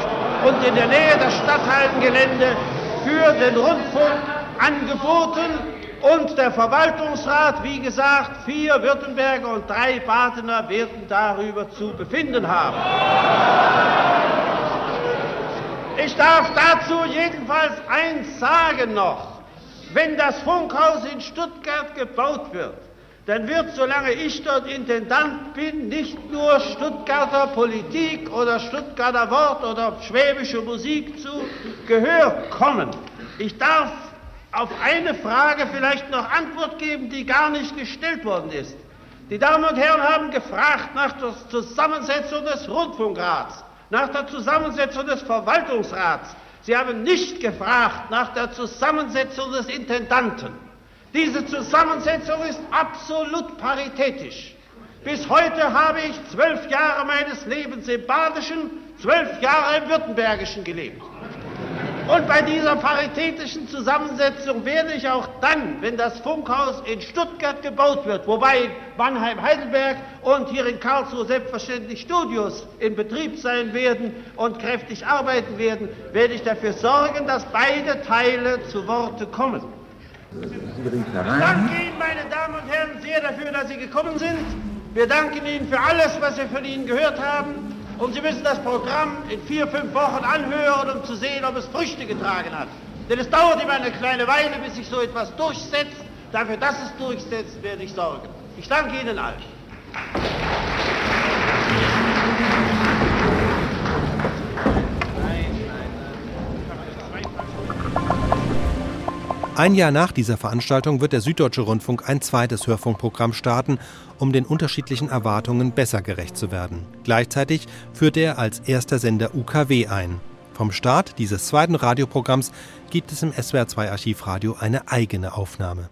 und in der Nähe das Stadthaltengelände für den Rundfunk angeboten. Und der Verwaltungsrat, wie gesagt, vier Württemberger und drei Badener werden darüber zu befinden haben. Ich darf dazu jedenfalls eins sagen noch. Wenn das Funkhaus in Stuttgart gebaut wird, dann wird, solange ich dort Intendant bin, nicht nur Stuttgarter Politik oder Stuttgarter Wort oder schwäbische Musik zu Gehör kommen. Ich darf auf eine Frage vielleicht noch Antwort geben, die gar nicht gestellt worden ist. Die Damen und Herren haben gefragt nach der Zusammensetzung des Rundfunkrats nach der Zusammensetzung des Verwaltungsrats. Sie haben nicht gefragt nach der Zusammensetzung des Intendanten. Diese Zusammensetzung ist absolut paritätisch. Bis heute habe ich zwölf Jahre meines Lebens im Badischen, zwölf Jahre im Württembergischen gelebt. Und bei dieser paritätischen Zusammensetzung werde ich auch dann, wenn das Funkhaus in Stuttgart gebaut wird, wobei in Mannheim, Heidelberg und hier in Karlsruhe selbstverständlich Studios in Betrieb sein werden und kräftig arbeiten werden, werde ich dafür sorgen, dass beide Teile zu Worte kommen. Ich danke Ihnen, meine Damen und Herren, sehr dafür, dass Sie gekommen sind. Wir danken Ihnen für alles, was wir von Ihnen gehört haben. Und Sie müssen das Programm in vier, fünf Wochen anhören, um zu sehen, ob es Früchte getragen hat. Denn es dauert immer eine kleine Weile, bis sich so etwas durchsetzt. Dafür, dass es durchsetzt, werde ich sorgen. Ich danke Ihnen allen. Ein Jahr nach dieser Veranstaltung wird der Süddeutsche Rundfunk ein zweites Hörfunkprogramm starten, um den unterschiedlichen Erwartungen besser gerecht zu werden. Gleichzeitig führt er als erster Sender UKW ein. Vom Start dieses zweiten Radioprogramms gibt es im SWR2 Archivradio eine eigene Aufnahme.